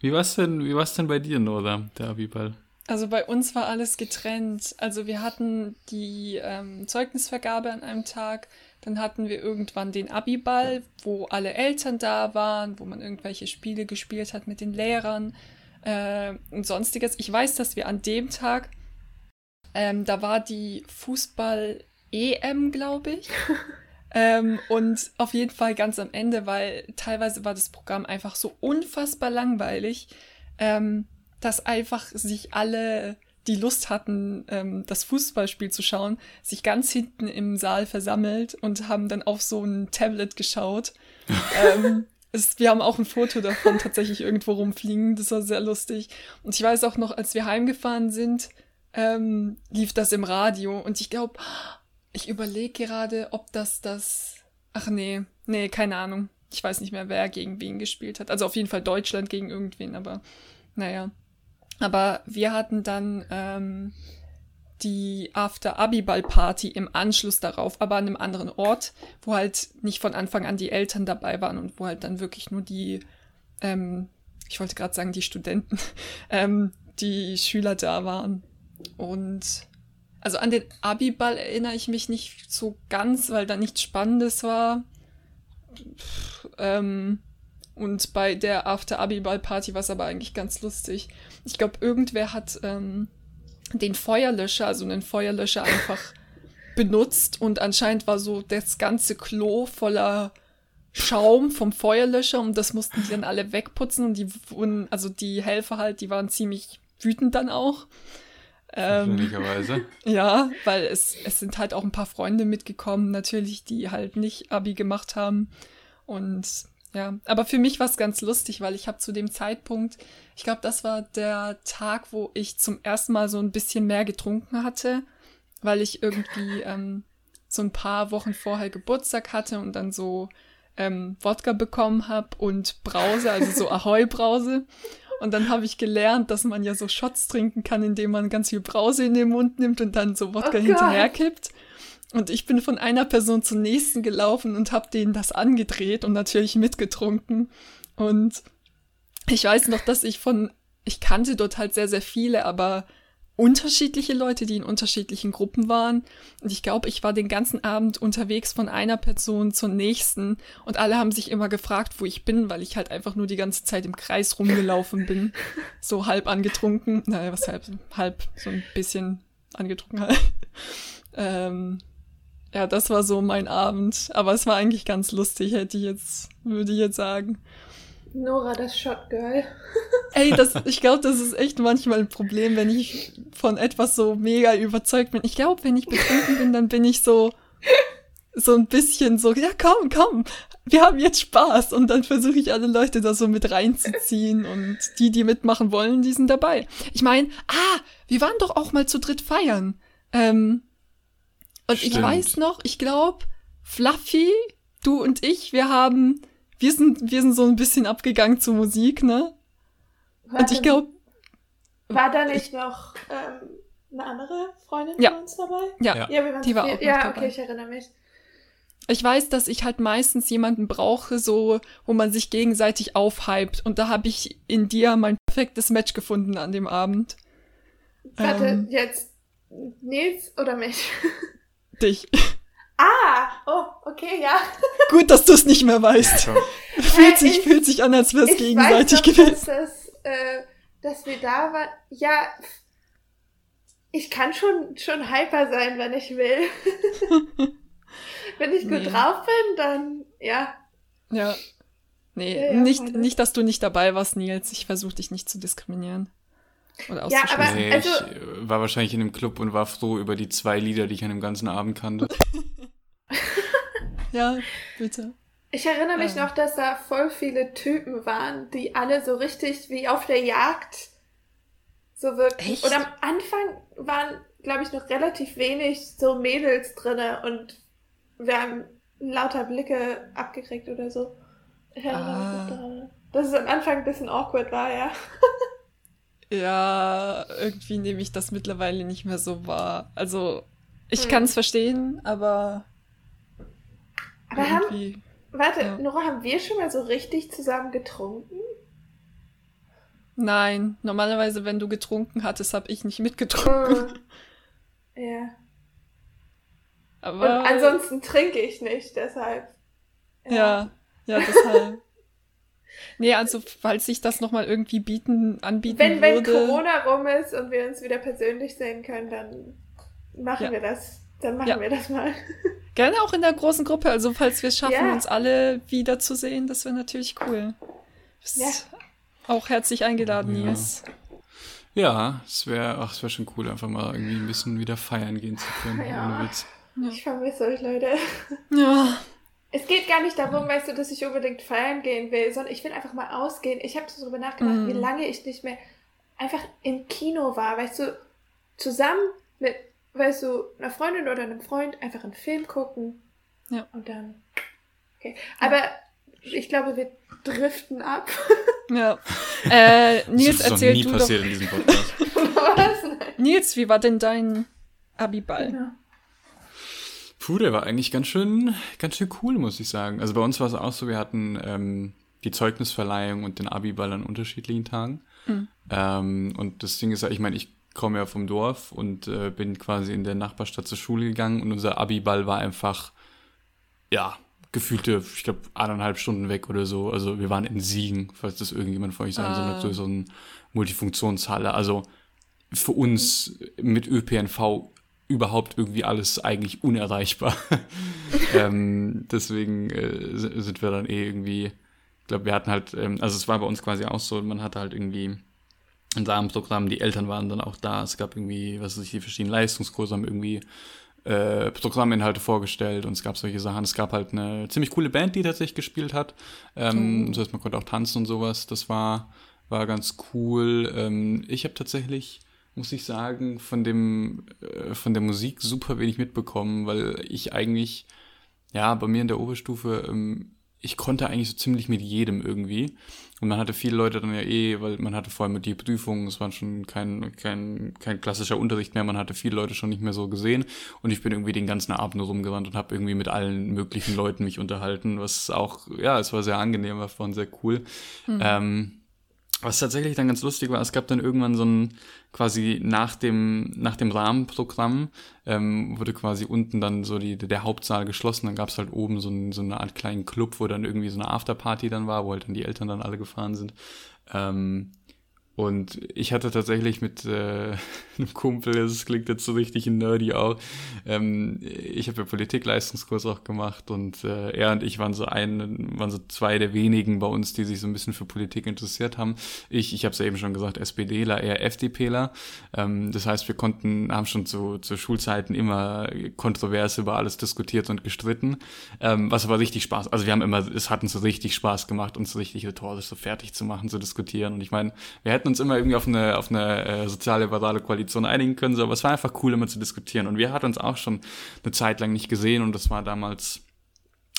Wie war's denn, wie war's denn bei dir, Nora, der Abiball? Also bei uns war alles getrennt. Also wir hatten die ähm, Zeugnisvergabe an einem Tag, Dann hatten wir irgendwann den Abiball, wo alle Eltern da waren, wo man irgendwelche Spiele gespielt hat mit den Lehrern äh, und sonstiges. Ich weiß, dass wir an dem Tag, ähm, da war die Fußball-EM, glaube ich. [LAUGHS] ähm, und auf jeden Fall ganz am Ende, weil teilweise war das Programm einfach so unfassbar langweilig, ähm, dass einfach sich alle die Lust hatten, ähm, das Fußballspiel zu schauen, sich ganz hinten im Saal versammelt und haben dann auf so ein Tablet geschaut. [LAUGHS] ähm, es, wir haben auch ein Foto davon tatsächlich irgendwo rumfliegen. Das war sehr lustig. Und ich weiß auch noch, als wir heimgefahren sind, ähm, lief das im Radio. Und ich glaube, ich überlege gerade, ob das das. Ach nee, nee, keine Ahnung. Ich weiß nicht mehr, wer gegen wen gespielt hat. Also auf jeden Fall Deutschland gegen irgendwen, aber naja. Aber wir hatten dann ähm, die After-Abiball-Party im Anschluss darauf, aber an einem anderen Ort, wo halt nicht von Anfang an die Eltern dabei waren und wo halt dann wirklich nur die, ähm, ich wollte gerade sagen, die Studenten, [LAUGHS] ähm, die Schüler da waren. Und also an den Abiball erinnere ich mich nicht so ganz, weil da nichts Spannendes war. Ähm, und bei der After-Abiball-Party war es aber eigentlich ganz lustig. Ich glaube, irgendwer hat ähm, den Feuerlöscher, also einen Feuerlöscher einfach [LAUGHS] benutzt und anscheinend war so das ganze Klo voller Schaum vom Feuerlöscher und das mussten die dann alle wegputzen und die wurden, also die Helfer halt, die waren ziemlich wütend dann auch. Ähm, [LAUGHS] ja, weil es, es sind halt auch ein paar Freunde mitgekommen, natürlich, die halt nicht Abi gemacht haben. Und ja, aber für mich war es ganz lustig, weil ich habe zu dem Zeitpunkt, ich glaube, das war der Tag, wo ich zum ersten Mal so ein bisschen mehr getrunken hatte, weil ich irgendwie [LAUGHS] ähm, so ein paar Wochen vorher Geburtstag hatte und dann so ähm, Wodka bekommen habe und Brause, also so Ahoi-Brause. Und dann habe ich gelernt, dass man ja so Shots trinken kann, indem man ganz viel Brause in den Mund nimmt und dann so Wodka oh hinterherkippt. Und ich bin von einer Person zur nächsten gelaufen und habe denen das angedreht und natürlich mitgetrunken. Und ich weiß noch, dass ich von, ich kannte dort halt sehr, sehr viele, aber unterschiedliche Leute, die in unterschiedlichen Gruppen waren. Und ich glaube, ich war den ganzen Abend unterwegs von einer Person zur nächsten und alle haben sich immer gefragt, wo ich bin, weil ich halt einfach nur die ganze Zeit im Kreis rumgelaufen bin. [LAUGHS] So halb angetrunken. Naja, was halb? Halb, so ein bisschen angetrunken halt. [LAUGHS] ähm, ja, das war so mein Abend. Aber es war eigentlich ganz lustig, hätte ich jetzt, würde ich jetzt sagen. Nora, das Shot Girl. [LAUGHS] Ey, das, ich glaube, das ist echt manchmal ein Problem, wenn ich von etwas so mega überzeugt bin. Ich glaube, wenn ich betrunken bin, dann bin ich so, so ein bisschen so, ja, komm, komm, wir haben jetzt Spaß. Und dann versuche ich alle Leute da so mit reinzuziehen. Und die, die mitmachen wollen, die sind dabei. Ich meine, ah, wir waren doch auch mal zu dritt feiern. Ähm, und Stimmt. ich weiß noch, ich glaube, Fluffy, du und ich, wir haben, wir sind, wir sind so ein bisschen abgegangen zur Musik, ne? War und ich glaube. War da nicht ich, noch ähm, eine andere Freundin ja. von uns dabei? Ja, ja. ja die war auch Ja, okay, dabei. ich erinnere mich. Ich weiß, dass ich halt meistens jemanden brauche, so, wo man sich gegenseitig aufhypt. Und da habe ich in dir mein perfektes Match gefunden an dem Abend. Warte, ähm, jetzt Nils oder mich? [LAUGHS] dich. Ah, oh, okay, ja. [LAUGHS] Gut, dass du es nicht mehr weißt. [LAUGHS] fühlt, sich, ich, fühlt sich an, als wäre es gegenseitig weiß noch, gewesen. Dass, äh, dass wir da waren. Ja, ich kann schon, schon hyper sein, wenn ich will. [LAUGHS] wenn ich gut nee. drauf bin, dann, ja. Ja. Nee, ja, nicht, nicht, dass du nicht dabei warst, Nils. Ich versuche dich nicht zu diskriminieren. Oder ja, aber nee, also, ich äh, war wahrscheinlich in einem Club und war froh über die zwei Lieder, die ich an dem ganzen Abend kannte. [LAUGHS] ja, bitte. Ich erinnere mich ja. noch, dass da voll viele Typen waren, die alle so richtig wie auf der Jagd so wirklich. Echt? Und am Anfang waren, glaube ich, noch relativ wenig so Mädels drinne und wir haben lauter Blicke abgekriegt oder so. Ich erinnere ah. mich daran. Dass es am Anfang ein bisschen awkward war, ja. [LAUGHS] Ja, irgendwie nehme ich das mittlerweile nicht mehr so wahr. Also, ich hm. kann es verstehen, aber. Aber haben. Warte, ja. Nora, haben wir schon mal so richtig zusammen getrunken? Nein, normalerweise, wenn du getrunken hattest, habe ich nicht mitgetrunken. Hm. Ja. Aber Und ansonsten trinke ich nicht, deshalb. ja, ja, deshalb. Nee, also falls sich das nochmal irgendwie bieten, anbieten Wenn, wenn würde. Corona rum ist und wir uns wieder persönlich sehen können, dann machen Ja. wir das. Dann machen Ja. wir das mal. [LAUGHS] Gerne auch in der großen Gruppe, also falls wir es schaffen, Ja. uns alle wiederzusehen, das wäre natürlich cool. Ja. auch herzlich eingeladen, Ja. Nils. Ja, es wäre, ach, es wäre schon cool, einfach mal irgendwie ein bisschen wieder feiern gehen zu können. [LAUGHS] Ja. Ohne Witz. Ich vermisse euch, Leute. Ja. Es geht gar nicht darum, weißt du, dass ich unbedingt feiern gehen will, sondern ich will einfach mal ausgehen. Ich habe darüber nachgedacht, Mhm. wie lange ich nicht mehr einfach im Kino war, weißt du, zusammen mit, weißt du, einer Freundin oder einem Freund einfach einen Film gucken. Ja. Und dann. Okay. Aber ich glaube, wir driften ab. [LAUGHS] Ja. [LAUGHS] Äh, Nils, das ist noch erzähl nie du passiert doch. in diesem Podcast. [LAUGHS] Was? Nein. Nils, wie war denn dein Abiball? Ja. Puh, der war eigentlich ganz schön, ganz schön cool, muss ich sagen. Also bei uns war es auch so, wir hatten ähm, die Zeugnisverleihung und den Abiball an unterschiedlichen Tagen. Mhm. Ähm, und das Ding ist ja, ich meine, ich komme ja vom Dorf und äh, bin quasi in der Nachbarstadt zur Schule gegangen und unser Abiball war einfach, ja, gefühlte, ich glaube, eineinhalb Stunden weg oder so. Also wir waren in Siegen, falls das irgendjemand von euch sein soll, Ah. mit so, einer Multifunktionshalle. Also für uns mit ÖPNV überhaupt irgendwie alles eigentlich unerreichbar. [LAUGHS] ähm, deswegen äh, si- sind wir dann eh irgendwie, ich glaube, wir hatten halt, ähm, also es war bei uns quasi auch so, man hatte halt irgendwie ein Rahmenprogramm, die Eltern waren dann auch da, es gab irgendwie, was weiß ich, die verschiedenen Leistungskurse haben irgendwie äh, Programminhalte vorgestellt und es gab solche Sachen. Es gab halt eine ziemlich coole Band, die tatsächlich gespielt hat. Ähm, Oh. Das heißt, man konnte auch tanzen und sowas. Das war, war ganz cool. Ähm, ich habe tatsächlich, muss ich sagen, von dem, äh, von der Musik super wenig mitbekommen, weil ich eigentlich, ja, bei mir in der Oberstufe, ähm, ich konnte eigentlich so ziemlich mit jedem irgendwie. Und man hatte viele Leute dann ja eh, weil man hatte vor allem die Prüfungen, es war schon kein, kein, kein klassischer Unterricht mehr, man hatte viele Leute schon nicht mehr so gesehen. Und ich bin irgendwie den ganzen Abend nur rumgerannt und habe irgendwie mit allen möglichen Leuten mich unterhalten, was auch, ja, es war sehr angenehm, war vorhin sehr cool. Ähm, was tatsächlich dann ganz lustig war, es gab dann irgendwann so ein, quasi nach dem, nach dem Rahmenprogramm, ähm, wurde quasi unten dann so die, der Hauptsaal geschlossen, dann gab es halt oben so, ein, so eine Art kleinen Club, wo dann irgendwie so eine Afterparty dann war, wo halt dann die Eltern dann alle gefahren sind. Ähm, und ich hatte tatsächlich mit äh, [LAUGHS] einem Kumpel, das klingt jetzt so richtig nerdy auch, ähm, ich habe ja Politikleistungskurs auch gemacht und äh, er und ich waren so ein, waren so zwei der wenigen bei uns, die sich so ein bisschen für Politik interessiert haben. Ich, ich habe es ja eben schon gesagt, SPDler, eher FDPler. Ähm, das heißt, wir konnten, haben schon zu, zu Schulzeiten immer kontrovers über alles diskutiert und gestritten, ähm, was aber richtig Spaß, also wir haben immer, es hat uns so richtig Spaß gemacht, uns richtig rhetorisch so fertig zu machen, zu diskutieren. Und ich meine, wir hätten uns immer irgendwie auf eine, auf eine äh, sozialliberale Koalition einigen können, so, aber es war einfach cool, immer zu diskutieren. Und wir hatten uns auch schon eine Zeit lang nicht gesehen und das war damals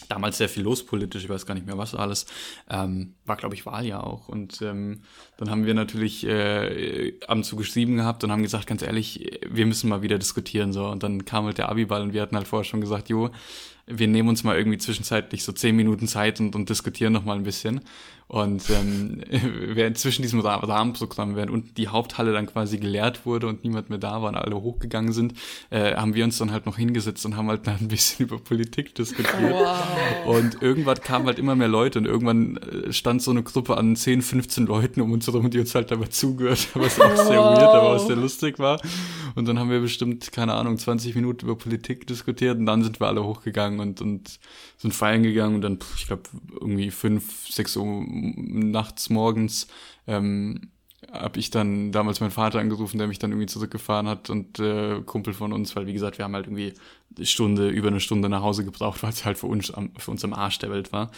damals sehr viel los politisch, ich weiß gar nicht mehr was alles, ähm, war glaube ich Wahljahr auch. Und ähm, dann haben wir natürlich äh, ab und zu geschrieben gehabt und haben gesagt, ganz ehrlich, wir müssen mal wieder diskutieren so. Und dann kam halt der Abiball und wir hatten halt vorher schon gesagt, jo, wir nehmen uns mal irgendwie zwischenzeitlich so zehn Minuten Zeit und, und diskutieren noch mal ein bisschen und ähm, [LAUGHS] während zwischen diesem Rah- Rahmenprogramm, während unten die Haupthalle dann quasi geleert wurde und niemand mehr da war und alle hochgegangen sind, äh, haben wir uns dann halt noch hingesetzt und haben halt dann ein bisschen [LAUGHS] über Politik diskutiert. Wow. Und irgendwann kamen halt immer mehr Leute und irgendwann äh, stand so eine Gruppe an 10, 15 Leuten um uns herum, die uns halt dabei zugehört haben, was auch sehr Wow. weird, aber auch sehr lustig war. Und dann haben wir bestimmt, keine Ahnung, 20 Minuten über Politik diskutiert und dann sind wir alle hochgegangen und, und sind feiern gegangen und dann, ich glaube, irgendwie fünf, sechs Uhr nachts morgens ähm, habe ich dann damals meinen Vater angerufen, der mich dann irgendwie zurückgefahren hat und äh, Kumpel von uns, weil wie gesagt, wir haben halt irgendwie eine Stunde, über eine Stunde nach Hause gebraucht, [LAUGHS] weil es halt für uns, am, für uns am Arsch der Welt war.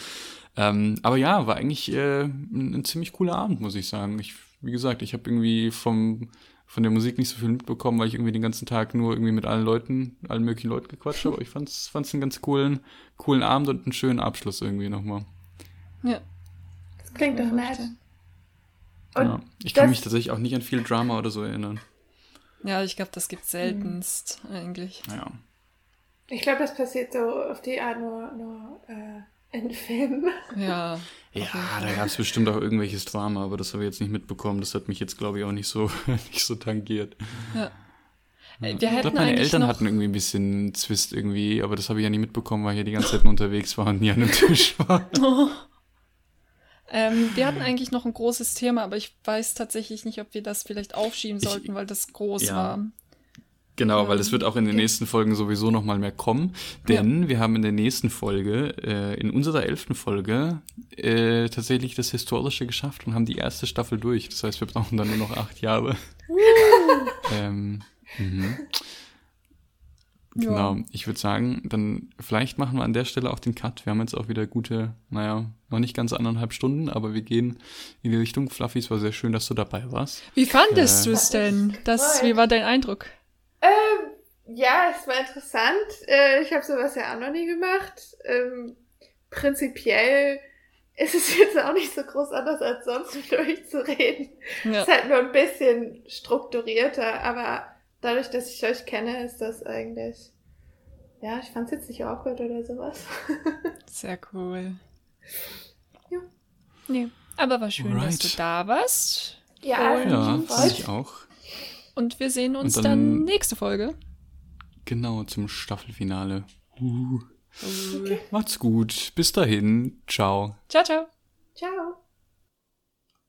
Ähm, aber ja, war eigentlich äh, ein, ein ziemlich cooler Abend, muss ich sagen. Ich, wie gesagt, ich habe irgendwie vom von der Musik nicht so viel mitbekommen, weil ich irgendwie den ganzen Tag nur irgendwie mit allen Leuten, allen möglichen Leuten gequatscht habe. Aber ich fand's, fand's einen ganz coolen, coolen Abend und einen schönen Abschluss irgendwie nochmal. Ja. Das klingt doch nett. Ja. Ich kann mich tatsächlich auch nicht an viel Drama oder so erinnern. Ja, ich glaube, das gibt's seltenst eigentlich. Ja. ich glaube, das passiert so auf die Art nur, nur äh, in Filmen. [LAUGHS] Ja. Ja, da gab es bestimmt auch irgendwelches Drama, aber das habe ich jetzt nicht mitbekommen. Das hat mich jetzt, glaube ich, auch nicht so, [LAUGHS] nicht so tangiert. Äh, Wir ich hätten glaube, meine Eltern noch, hatten irgendwie ein bisschen Zwist irgendwie, aber das habe ich ja nie mitbekommen, weil ich ja die ganze Zeit nur unterwegs war und nie an dem Tisch war. [LAUGHS] ähm, wir hatten eigentlich noch ein großes Thema, aber ich weiß tatsächlich nicht, ob wir das vielleicht aufschieben Ich- sollten, weil das groß Ja. war. Genau, weil es wird auch in den okay. nächsten Folgen sowieso noch mal mehr kommen, denn wir haben in der nächsten Folge, äh, in unserer elften Folge, äh, tatsächlich das Historische geschafft und haben die erste Staffel durch. Das heißt, wir brauchen dann nur noch acht Jahre. [LAUGHS] ähm, mhm. Ja. Genau, ich würde sagen, dann vielleicht machen wir an der Stelle auch den Cut. Wir haben jetzt auch wieder gute, naja, noch nicht ganz anderthalb Stunden, aber wir gehen in die Richtung. Fluffy, es war sehr schön, dass du dabei warst. Wie fandest Äh, du es denn? Das, wie war dein Eindruck? Ähm, ja, es war interessant. Äh, ich habe sowas ja auch noch nie gemacht. Ähm, prinzipiell ist es [LAUGHS] jetzt auch nicht so groß anders als sonst, mit euch zu reden. Ja. Es ist halt nur ein bisschen strukturierter, aber dadurch, dass ich euch kenne, ist das eigentlich. Ja, ich fand es jetzt nicht awkward oder sowas. [LAUGHS] Sehr cool. Ja. Nee, aber war schön, dass Alright. du da warst. Ja, Und- Ja, ich auch. Und wir sehen uns dann, dann- nächste Folge. Genau, zum Staffelfinale. Uh. Macht's gut. Bis dahin. Ciao. Ciao, ciao. Ciao.